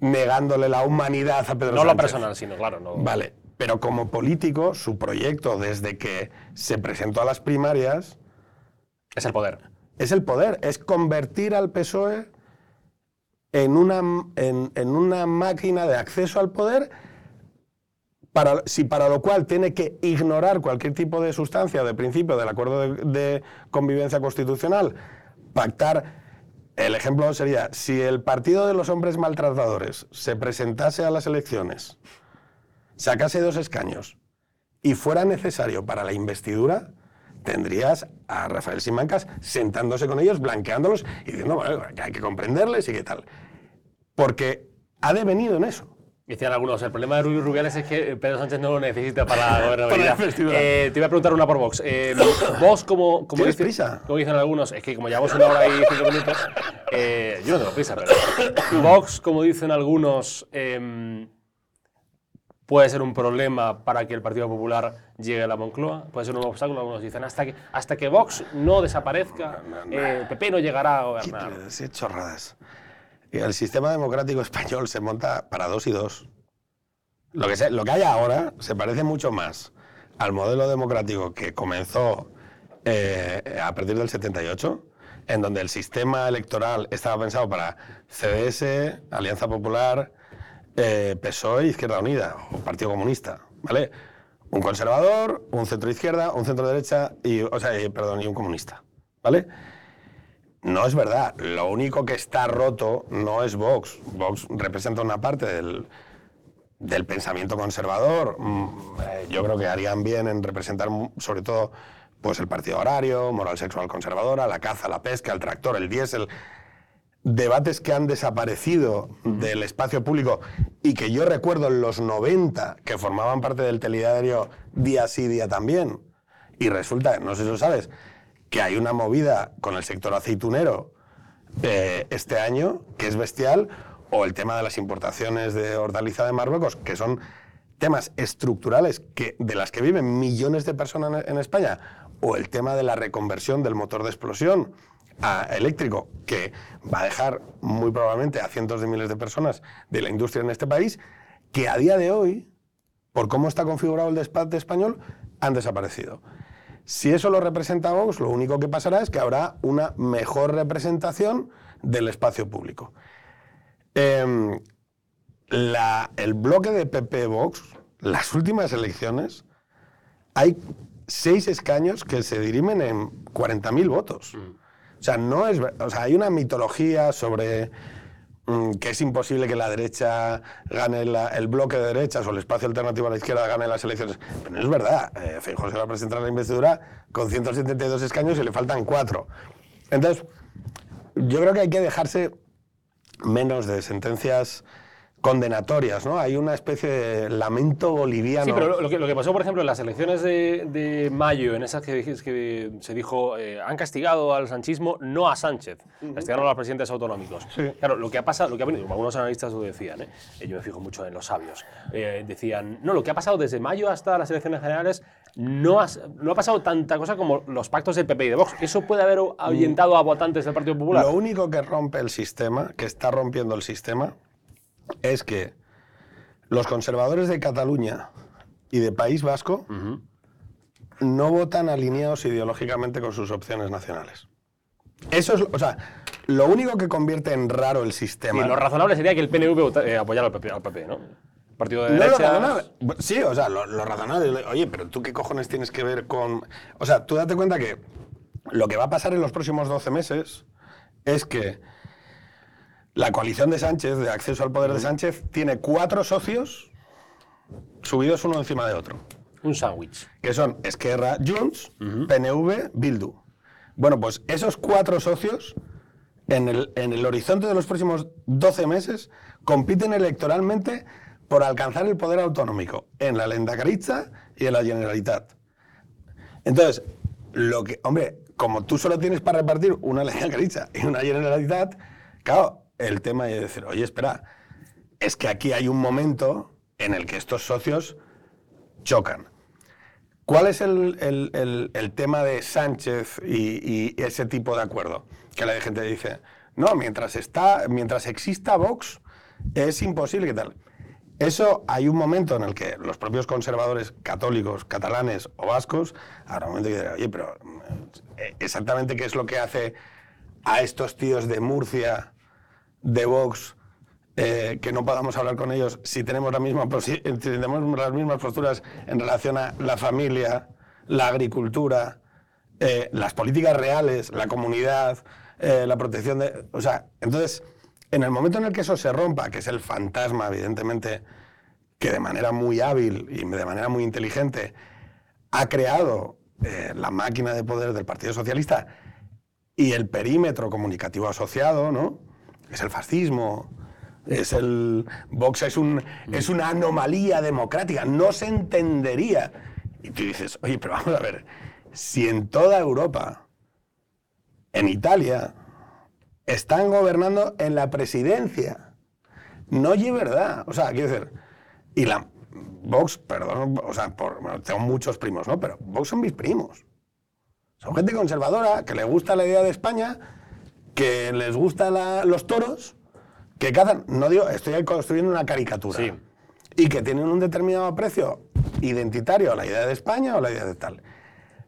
negándole la humanidad a Pedro No lo Sánchez. personal, sino, claro, no. Vale, pero como político, su proyecto desde que se presentó a las primarias Es el poder. es el poder, es convertir al PSOE en una, en, en una máquina de acceso al poder, para, si para lo cual tiene que ignorar cualquier tipo de sustancia de principio del acuerdo de, convivencia constitucional, pactar. El ejemplo sería, si el Partido de los Hombres Maltratadores se presentase a las elecciones, sacase dos escaños y fuera necesario para la investidura, tendrías a Rafael Simancas sentándose con ellos, blanqueándolos y diciendo, que hay que comprenderles y qué tal. Porque ha devenido en eso. Decían algunos, el problema de Rubius Rubiales es que Pedro Sánchez no lo necesita para la gobernabilidad. investidura. Eh, te voy a preguntar una por Vox. Eh, vos, como, como, ¿Tienes dice- prisa? como dicen algunos, es que como llevamos una hora y cinco minutos, eh, yo no tengo prisa, pero Vox, como dicen algunos, em, puede ser un problema para que el Partido Popular llegue a la Moncloa, puede ser un obstáculo. Algunos dicen, hasta que, hasta que Vox no desaparezca, eh, el PP no llegará a gobernar. Sí, chorradas. El sistema democrático español se monta para dos y dos. Lo que, lo que hay ahora se parece mucho más al modelo democrático que comenzó eh, a partir del 78, en donde el sistema electoral estaba pensado para CDS, Alianza Popular, eh, PSOE, Izquierda Unida o Partido Comunista, ¿vale? Un conservador, un centro izquierda, un centro derecha y, o sea, y, perdón, y un comunista, ¿vale? No es verdad. Lo único que está roto no es Vox. Vox representa una parte del, del pensamiento conservador. Mm, eh, Yo creo que harían bien en representar mm, sobre todo pues, el partido horario, moral sexual conservadora, la caza, la pesca, el tractor, el diésel. debates que han desaparecido del espacio público y que yo recuerdo en los 90 que formaban parte del telediario día sí, día también. Y resulta, no sé si lo sabes, que hay una movida con el sector aceitunero eh, este año que es bestial, o el tema de las importaciones de hortaliza de Marruecos, que son temas estructurales que, de las que viven millones de personas en España, o el tema de la reconversión del motor de explosión a eléctrico, que va a dejar muy probablemente a cientos de miles de personas de la industria en este país, que a día de hoy, por cómo está configurado el despate español, han desaparecido. Si eso lo representa Vox, lo único que pasará es que habrá una mejor representación del espacio público. Em, el bloque de PP Vox, las últimas elecciones, hay seis escaños que se dirimen en 40.000 votos. Mm. O sea, no es, o sea, hay una mitología sobre que es imposible que la derecha gane el bloque de derechas o el espacio alternativo a la izquierda gane las elecciones. Pero no es verdad. Eh, se va a presentar la investidura con 172 escaños y le faltan cuatro. Entonces, yo creo que hay que dejarse menos de sentencias condenatorias, ¿no? Hay una especie de lamento boliviano. Sí, pero lo que, pasó, por ejemplo, en las elecciones de, mayo, en esas que, que se dijo, eh, han castigado al sanchismo, no a Sánchez, castigaron a los presidentes autonómicos. Claro, lo que ha pasado, lo que ha venido, algunos analistas lo decían, ¿eh? yo me fijo mucho en los sabios, eh, decían, no, lo que ha pasado desde mayo hasta las elecciones generales no ha, no ha pasado tanta cosa como los pactos del PP y de Vox. ¿Eso puede haber ahuyentado a votantes del Partido Popular? Lo único que rompe el sistema, que está rompiendo el sistema, es que los conservadores de Cataluña y de País Vasco no votan alineados ideológicamente con sus opciones nacionales. Eso es, o sea, lo único que convierte en raro el sistema. Y lo razonable sería que el PNV eh, apoyara al PP, ¿no? Partido de no derecha. Sí, o sea, lo, lo, razonable. Oye, pero tú qué cojones tienes que ver con. O sea, tú date cuenta que lo que va a pasar en los próximos 12 meses es que la coalición de Sánchez, de acceso al poder de Sánchez, tiene cuatro socios subidos uno encima de otro. Un sándwich. Que son Esquerra, Junts, PNV, Bildu. Bueno, pues esos cuatro socios, en el, en el horizonte de los próximos 12 meses, compiten electoralmente por alcanzar el poder autonómico en la Lendakaritza y en la Generalitat. Entonces, lo que, hombre, como tú solo tienes para repartir una Lendakaritza y una Generalitat, claro, el tema y decir, oye, espera, es que aquí hay un momento en el que estos socios chocan. ¿Cuál es el, tema de Sánchez y, ese tipo de acuerdo? Que la gente dice, no, mientras, está, mientras exista Vox, es imposible que tal. Eso hay un momento en el que los propios conservadores católicos, catalanes o vascos, ahora un momento dicen, oye, pero eh, exactamente qué es lo que hace a estos tíos de Murcia de Vox eh, que no podamos hablar con ellos si tenemos, la misma, tenemos las mismas posturas en relación a la familia, la agricultura, eh, las políticas reales, la comunidad, eh, la protección de... O sea, entonces, en el momento en el que eso se rompa, que es el fantasma, evidentemente, que de manera muy hábil y de manera muy inteligente ha creado la máquina de poder del Partido Socialista y el perímetro comunicativo asociado, ¿no? Es el fascismo, es el Vox es, un, es una anomalía democrática, no se entendería. Y tú dices, oye, pero vamos a ver, si en toda Europa, en Italia, están gobernando en la presidencia, no es verdad. O sea, quiero decir, y la Vox, perdón, o sea, tengo muchos primos, ¿no? Pero Vox son mis primos. Son gente conservadora que le gusta la idea de España que les gustan los toros, que cazan, no digo, estoy construyendo una caricatura, y que tienen un determinado precio identitario a la idea de España o la idea de tal.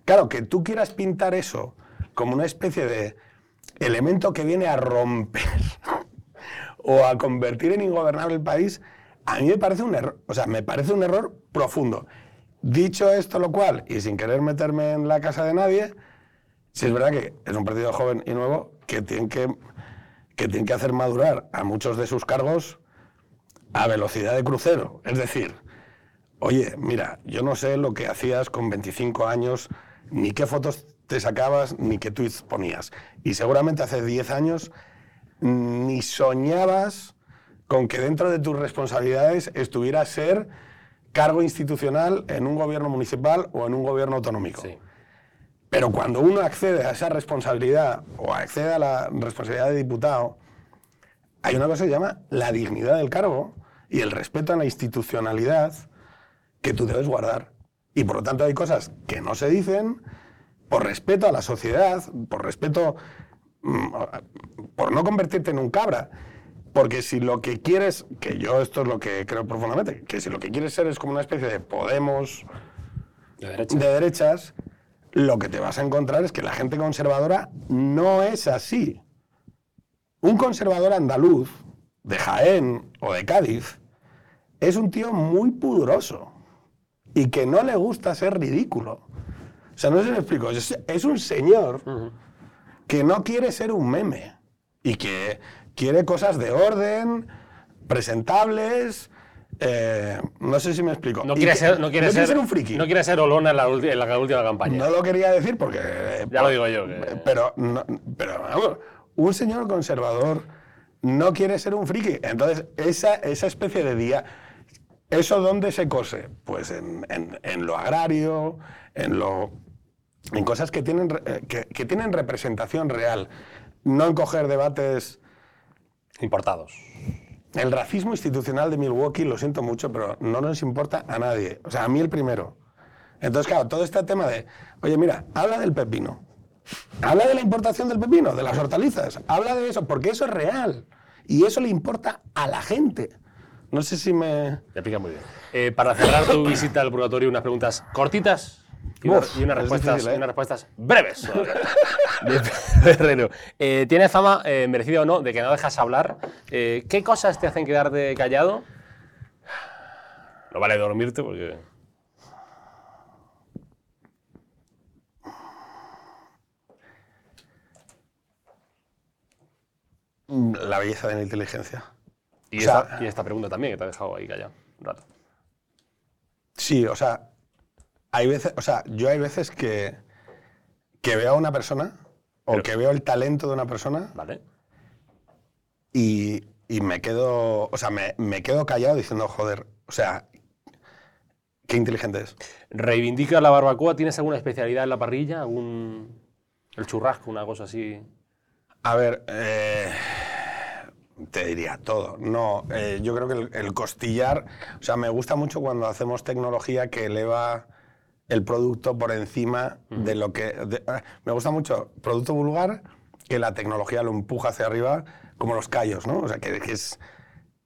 Claro, que tú quieras pintar eso como una especie de elemento que viene a romper o a convertir en ingobernable el país, a mí me parece un error, o sea, me parece un error profundo. Dicho esto, lo cual, y sin querer meterme en la casa de nadie, si es verdad que es un partido joven y nuevo, que tienen que, que tienen que hacer madurar a muchos de sus cargos a velocidad de crucero. Es decir, oye, mira, yo no sé lo que hacías con 25 años, ni qué fotos te sacabas, ni qué tweets ponías. Y seguramente hace 10 años ni soñabas con que dentro de tus responsabilidades estuviera ser cargo institucional en un gobierno municipal o en un gobierno autonómico. Sí. Pero cuando uno accede a esa responsabilidad o accede a la responsabilidad de diputado, hay una cosa que se llama la dignidad del cargo y el respeto a la institucionalidad que tú debes guardar. Y por lo tanto hay cosas que no se dicen por respeto a la sociedad, por respeto, mm, por no convertirte en un cabra. Porque si lo que quieres, que yo esto es lo que creo profundamente, que si lo que quieres ser es como una especie de Podemos De derecha. de derechas, lo que te vas a encontrar es que la gente conservadora no es así. Un conservador andaluz, de Jaén o de Cádiz, es un tío muy pudoroso y que no le gusta ser ridículo. O sea, no si me explico. Es, es un señor que no quiere ser un meme y que quiere cosas de orden, presentables. Eh, no sé si me explico. No quiere ser, no quiere ser, un friki. No quiere ser Olona en la, ulti- en la última campaña. No lo quería decir porque. eh, Ya lo digo yo, que- Pero, no- pero vamos, un señor conservador no quiere ser un friki. Entonces, esa, esa especie de día. ¿Eso dónde se cose? Pues en, en- en lo agrario, en lo. en cosas que tienen, eh, que, que tienen representación real. No en coger debates. Importados. El racismo institucional de Milwaukee, lo siento mucho, pero no nos importa a nadie. O sea, a mí el primero. Entonces, claro, todo este tema de, oye, mira, habla del pepino. Habla de la importación del pepino, de las hortalizas. Habla de eso, porque eso es real. Y eso le importa a la gente. No sé si me... Te explica muy bien. Eh, para cerrar tu visita al purgatorio, unas preguntas cortitas y, una- Uf, y unas, es respuestas, difícil, ¿eh? y unas respuestas breves. Herrero. Eh, ¿Tienes fama, eh, merecida o no, de que no dejas hablar? Eh, ¿Qué cosas te hacen quedarte callado? No vale dormirte porque... La belleza de la inteligencia. Y, O sea- esta, y esta pregunta también, que te ha dejado ahí callado un rato. Sí, o sea, hay veces, o sea, yo hay veces que, que veo a una persona o Pero- que veo el talento de una persona ¿Vale? y, y me quedo, o sea, me, me quedo callado diciendo, joder, o sea, qué inteligente es. ¿Reivindica la barbacoa? ¿Tienes alguna especialidad en la parrilla? ¿Algún... El churrasco, una cosa así? A ver, eh, te diría todo. No, eh, yo creo que el, el costillar, o sea, me gusta mucho cuando hacemos tecnología que eleva el producto por encima de lo que... de- ah, me gusta mucho producto vulgar que la tecnología lo empuja hacia arriba, como los callos, ¿no? O sea, que, que es...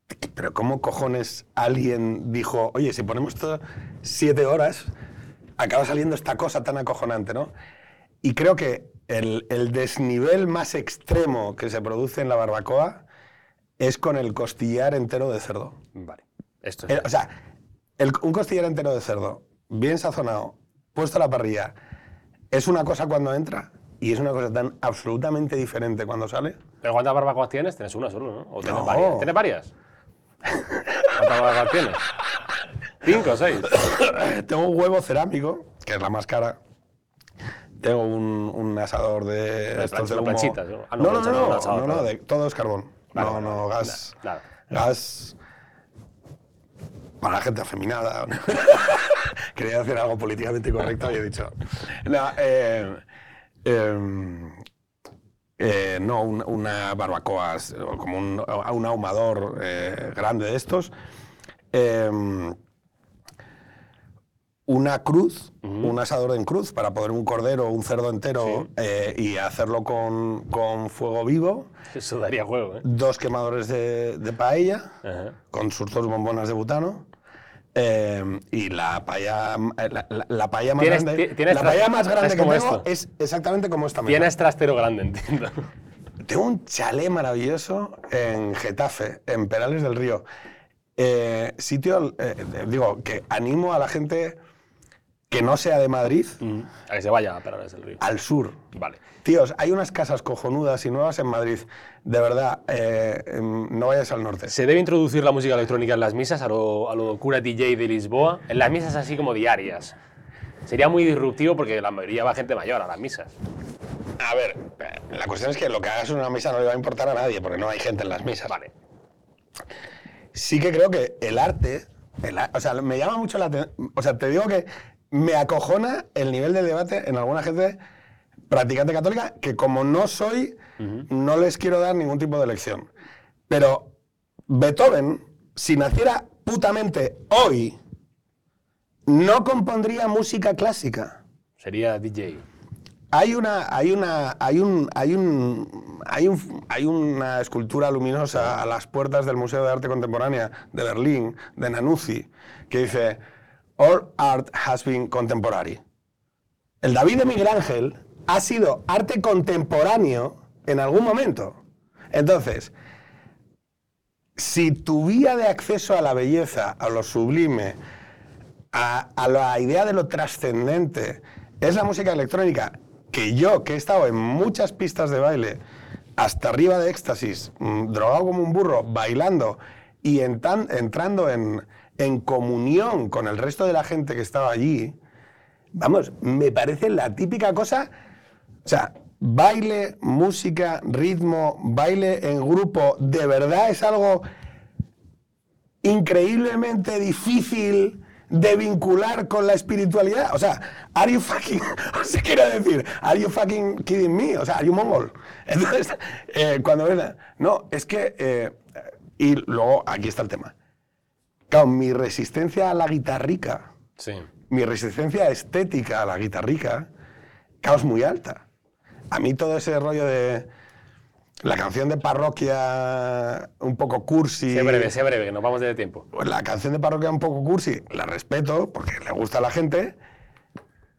que- Pero ¿cómo cojones alguien dijo, oye, si ponemos esto siete horas, acaba saliendo esta cosa tan acojonante, ¿no? Y creo que el, el desnivel más extremo que se produce en la barbacoa es con el costillar entero de cerdo. Vale. Esto es... El- o sea, el- un costillar entero de cerdo, bien sazonado, puesto a la parrilla, es una cosa cuando entra y es una cosa tan absolutamente diferente cuando sale. ¿Pero cuántas barbacoas tienes? Tienes una solo, ¿no? ¿O tienes No. varias? ¿Tienes varias? ¿Cuántas barbacoas tienes? ¿Cinco o seis? Tengo un huevo cerámico, que es la más cara. Tengo un, un asador de... De estos de humo. planchitas, ¿no? Ah, no, no, no, no, no, no, no, no, perdón. de- todo es carbón. Vale, no, no, gas. Nada. Gas para la gente afeminada. Quería decir algo políticamente correcto y he dicho. No, eh, eh, eh, no, un- una barbacoa, como un, ahumador grande de estos. Una cruz, un asador en cruz para poner un cordero o un cerdo entero Sí. eh, y hacerlo con, con fuego vivo. Eso daría juego, ¿eh? Dos quemadores de, de paella con sus dos bombonas de butano. eh, y la paella, eh, la, la- la paella más Tienes- grande, ti- tienes la paella más grande que tengo esto. es exactamente como esta. Tienes trastero grande, entiendo. Tengo un chalet maravilloso en Getafe, en Perales del Río. Eh, sitio, eh, digo, que animo a la gente que no sea de Madrid A que se vaya a Perales del Río. al sur. Vale. Tíos, hay unas casas cojonudas y nuevas en Madrid. De verdad, eh, em, no vayas al norte. ¿Se debe introducir la música electrónica en las misas a lo, a lo cura DJ de Lisboa? En las misas así como diarias. Sería muy disruptivo porque la mayoría va gente mayor a las misas. A ver, la cuestión es que lo que hagas en una misa no le va a importar a nadie, porque no hay gente en las misas. Vale. Sí que creo que el arte, el o sea, me llama mucho la atención, o sea, te digo que me acojona el nivel de debate en alguna gente practicante católica que como no soy, no les quiero dar ningún tipo de lección. Pero Beethoven, si naciera putamente hoy, no compondría música clásica. Sería DJ. Hay una, hay una, hay un, hay un, hay un, hay una escultura luminosa a las puertas del Museo de Arte Contemporánea de Berlín, de Nanuzzi, que dice All art has been contemporary. El David de Miguel Ángel ha sido arte contemporáneo en algún momento. Entonces, si tu vía de acceso a la belleza, a lo sublime, a, la idea de lo trascendente es la música electrónica, que yo, que he estado en muchas pistas de baile, hasta arriba de éxtasis, mm, drogado como un burro, bailando y entrando en, en comunión con el resto de la gente que estaba allí, vamos, me parece la típica cosa, o sea, baile, música, ritmo, baile en grupo, de verdad es algo increíblemente difícil de vincular con la espiritualidad. O sea, are you fucking, o sea, quiero decir, are you fucking kidding me? O sea, are you mongol? Entonces, eh, cuando ven, a- no, es que, eh, y luego aquí está el tema. Claro, mi resistencia a la guitarrica, Sí. mi resistencia estética a la guitarrica, claro, es muy alta. A mí todo ese rollo de la canción de parroquia un poco cursi. Sé breve, sé breve, que nos vamos de tiempo. Pues la canción de parroquia un poco cursi, la respeto porque le gusta a la gente,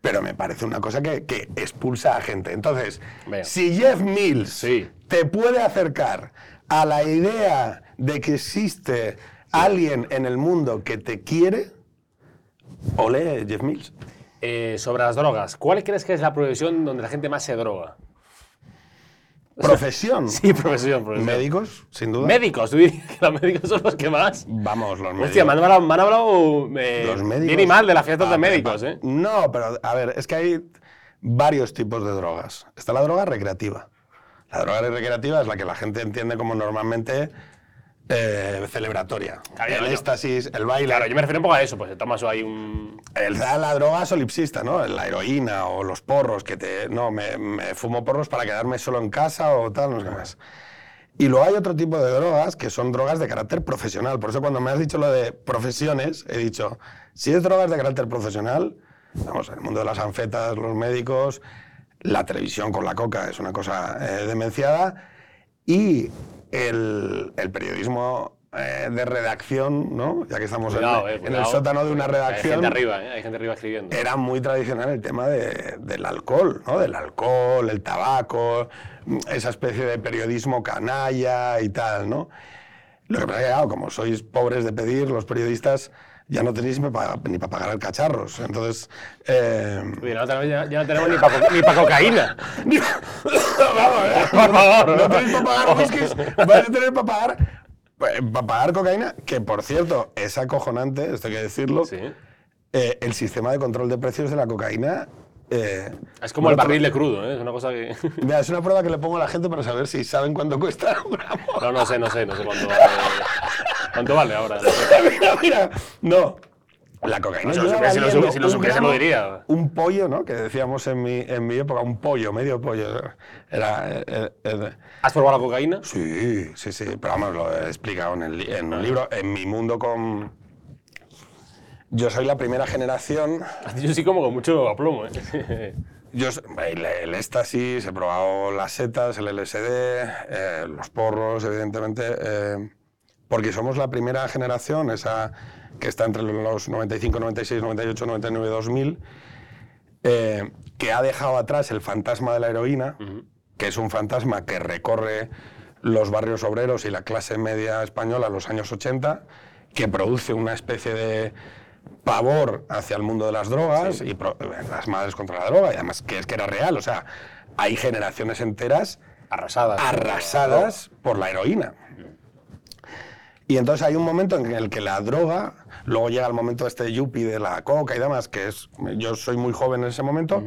pero me parece una cosa que, que expulsa a gente. Entonces, si Jeff Mills Sí. te puede acercar a la idea de que existe alguien en el mundo que te quiere, ole Jeff Mills. Eh, sobre las drogas, ¿cuál crees que es la profesión donde la gente más se droga? Profesión. Sí, profesión, profesión. Médicos, sin duda. Médicos, tú dirías que los médicos son los que más. Vamos, los médicos. Hostia, me han hablado, me han hablado, eh, Los médicos. bien y mal de las fiestas de médicos, ¿eh? No, pero a ver, es que hay varios tipos de drogas. Está la droga recreativa. La droga recreativa es la que la gente entiende como normalmente eh, celebratoria. Claro, el yo- éxtasis, el baile. Claro, yo me refiero un poco a eso, pues tomas ahí un. El- la droga solipsista, ¿no? La heroína o los porros, que te. No, me, me fumo porros para quedarme solo en casa o tal, no sé qué más. Y luego hay otro tipo de drogas que son drogas de carácter profesional. Por eso cuando me has dicho lo de profesiones, he dicho, si es drogas de carácter profesional, vamos, el mundo de las anfetas, los médicos, la televisión con la coca es una cosa eh, demenciada, y el, el periodismo eh, de redacción, ¿no? Ya que estamos en- Cuidado, eh, en, el sotano de una Hay redacción gente arriba, ¿eh? Hay gente arriba escribiendo. era muy tradicional el tema de- del alcohol, ¿no? Del alcohol, el tabaco, esa especie de periodismo canalla y tal, ¿no? Lo que pasa es que, claro, como sois pobres de pedir, los periodistas ya no tenéis ni para pagar el cacharros. Entonces, eh, ya no tenemos, ya, ya no tenemos ni para cocaína. vamos, eh, Por favor. no tenéis para pagar whiskies, vais a tener para pagar, para pagar cocaína, que por cierto, es acojonante, esto hay que decirlo, Sí. eh, el sistema de control de precios de la cocaína. eh, Es como el barril de crudo, ¿eh? Es una cosa que. Mira, es una prueba que le pongo a la gente para saber si saben cuánto cuesta un gramo. No, no sé, no sé, no sé cuánto vale. ¿Cuánto vale ahora? Mira, mira. No. La cocaína. Si lo supiese- lo supiese- si lo supiese, lo diría. Un pollo, ¿no? Que decíamos en mi, en mi época, un pollo, medio pollo. Era. eh, eh, eh, ¿Has probado la cocaína? sí, sí, sí. Pero vamos, lo he explicado en, el, en un libro. En mi mundo con. Yo soy la primera generación Yo sí como con mucho aplomo, ¿eh? Yo, el, el éxtasis, he probado las setas, el LSD, eh, los porros, evidentemente, eh, porque somos la primera generación, esa que está entre los 95, 96, 98, 99, 2000, eh, que ha dejado atrás el fantasma de la heroína, que es un fantasma que recorre los barrios obreros y la clase media española en los años 80, que produce una especie de pavor hacia el mundo de las drogas y pro- las madres contra la droga, y además que es que era real, o sea, hay generaciones enteras Arrasadas. arrasadas por la heroína. Y entonces hay un momento en el que la droga, luego llega el momento este yuppie de la coca y demás, que es, yo soy muy joven en ese momento,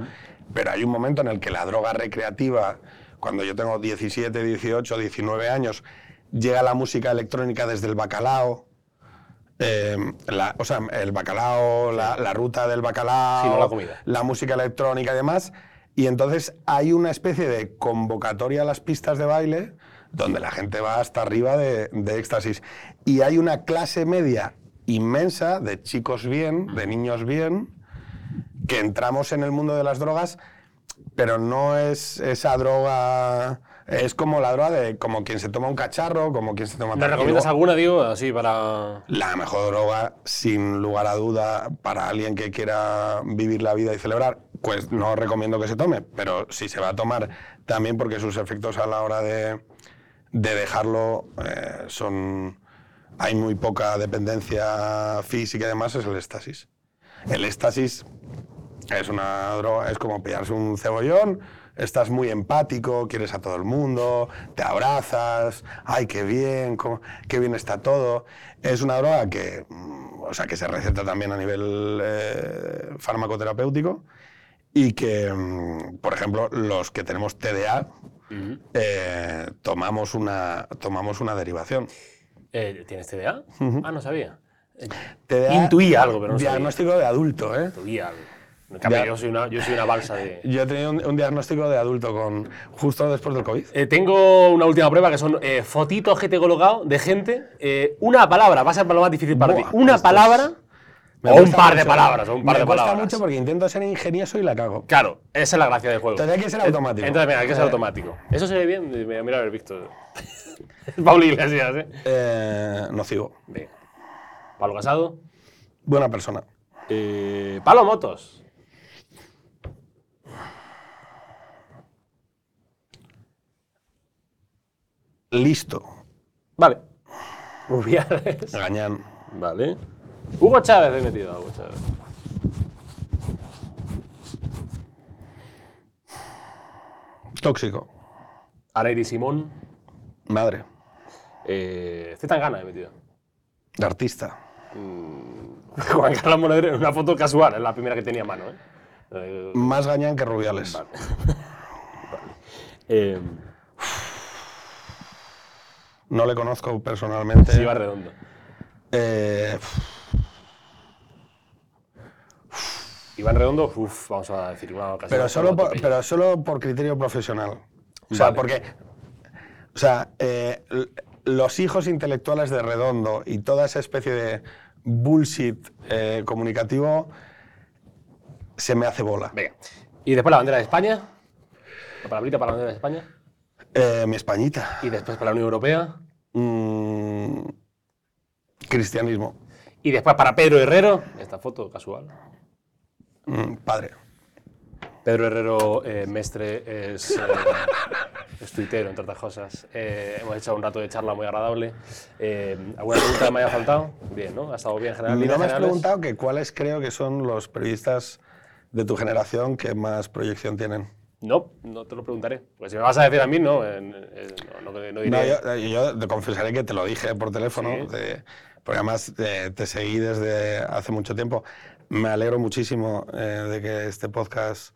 pero hay un momento en el que la droga recreativa, cuando yo tengo 17, 18, 19 años, llega la música electrónica desde el bacalao. eh, la- o sea, el bacalao, la, la ruta del bacalao, Sí, no la comida. la música electrónica y demás. Y entonces hay una especie de convocatoria a las pistas de baile donde la gente va hasta arriba de, de éxtasis. Y hay una clase media inmensa de chicos bien, de niños bien, que entramos en el mundo de las drogas, pero no es esa droga... Es como la droga de como quien se toma un cacharro, como quien se toma... ¿Me tal. Y recomiendas alguna, digo, así para. la mejor droga, sin lugar a duda, para alguien que quiera vivir la vida y celebrar, pues no recomiendo que se tome, pero si se va a tomar, también porque sus efectos a la hora de, de dejarlo eh, son... Hay muy poca dependencia física y demás, es el éxtasis. El éxtasis es una droga, es como pillarse un cebollón, estás muy empático, quieres a todo el mundo, te abrazas, ay, qué bien, qué bien está todo. Es una droga que, mm, o sea, que se receta también a nivel eh, farmacoterapéutico y que, mm, por ejemplo, los que tenemos TDA, eh, tomamos, una, tomamos una derivación. Eh, ¿Tienes TDA? Ah, no sabía. Eh, TDA, Intuía algo, pero no sabía. Diagnóstico de adulto, ¿eh? Intuía algo. Cambio, yo soy, una, yo soy una balsa de. Yo he tenido un, un diagnóstico de adulto con, justo después del COVID. Eh, tengo una última prueba que son eh, fotitos que te he colocado de gente. eh, una palabra, va a ser lo más difícil para Buah, ti. Una palabra o un par de palabras. O un par me de cuesta palabras. mucho porque intento ser ingenioso y la cago. Claro, esa es la gracia del juego. Entonces hay que ser automático. Entonces, venga, hay que ser Eh. automático. Eso se ve bien. Mira, mira haber visto. Pablo Iglesias, ¿eh? Eh, nocivo. Venga. Pablo Casado. Buena persona. Eh, Pablo Motos. Listo. Vale. Rubiales. Gañán. Vale. Hugo Chávez he metido a Hugo Chávez. Tóxico. Areiri Simón. Madre. Eh, Zetangana he metido. Artista. Juan Carlos Monedero en una foto casual, es la primera que tenía a mano. ¿eh? Eh, Más gañán que Rubiales. vale. eh, No le conozco personalmente. sí, va redondo. Eh, Iván Redondo, uff, vamos a decir una ocasión. pero, solo por, pero solo por criterio profesional. O sea, Vale. porque. O sea, eh, los hijos intelectuales de Redondo y toda esa especie de bullshit eh, comunicativo se me hace bola. Venga. Y después la bandera de España. La palabrita para la bandera de España. Eh, mi Españita. Y después para la Unión Europea. Mm, cristianismo. Y después para Pedro Herrero. Esta foto casual. Mm, padre. Pedro Herrero, eh, mestre, es, eh, es tuitero, entre otras cosas. Eh, hemos hecho un rato de charla muy agradable. Eh, ¿Alguna pregunta me haya faltado? Bien, ¿no? ¿Ha estado bien en general? No ¿Líneas me has generales? preguntado que cuáles creo que son los periodistas de tu generación que más proyección tienen. No, no te lo preguntaré. Pues si me vas a decir a mí, no, no, no, no diré. No, yo, yo te confesaré que te lo dije por teléfono, Sí. de- porque además eh, te seguí desde hace mucho tiempo. Me alegro muchísimo eh, de que este podcast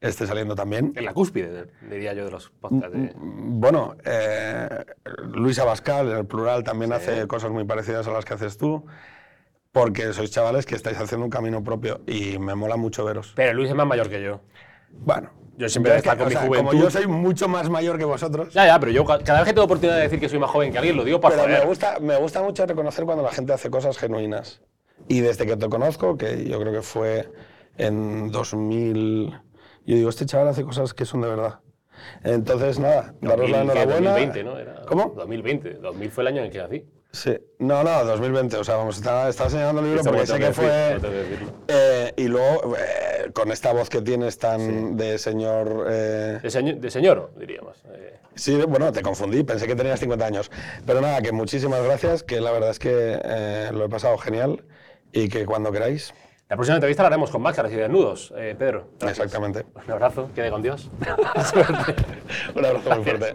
esté saliendo también. En la cúspide, diría yo, de los podcasts. de- Bueno, eh, Luis Abascal, en el plural, también hace cosas muy parecidas a las que haces tú, porque sois chavales que estáis haciendo un camino propio y me mola mucho veros. Pero Luis es más mayor que yo. Bueno, Yo siempre es que, o mi juventud. Como yo soy mucho más mayor que vosotros, Ya, ya, pero yo ca- cada vez que tengo oportunidad de decir que soy más joven que alguien, lo digo para pero me joder. gusta, me gusta mucho reconocer cuando la gente hace cosas genuinas. Y desde que te conozco, que yo creo que fue en 2000, yo digo, este chaval hace cosas que son de verdad. Entonces, nada, daros la 2000, ¿qué? enhorabuena. 2020, ¿no? Era ¿Cómo? 2020. 2000 fue el año en el que nací. Sí. No, no, 2020. O sea, vamos, estaba, estaba señalando el libro Esto porque sé que fue. decir, decirlo. eh, y luego, eh, con esta voz que tienes tan de señor. eh, De, señor, de señor, diríamos. Eh, sí, bueno, te confundí, pensé que tenías 50 años. Pero nada, que muchísimas gracias, que la verdad es que eh, lo he pasado genial y que cuando queráis. La próxima entrevista la haremos con máscaras y desnudos, eh, Pedro. gracias. Exactamente. Un abrazo, quede con Dios. Un abrazo muy fuerte.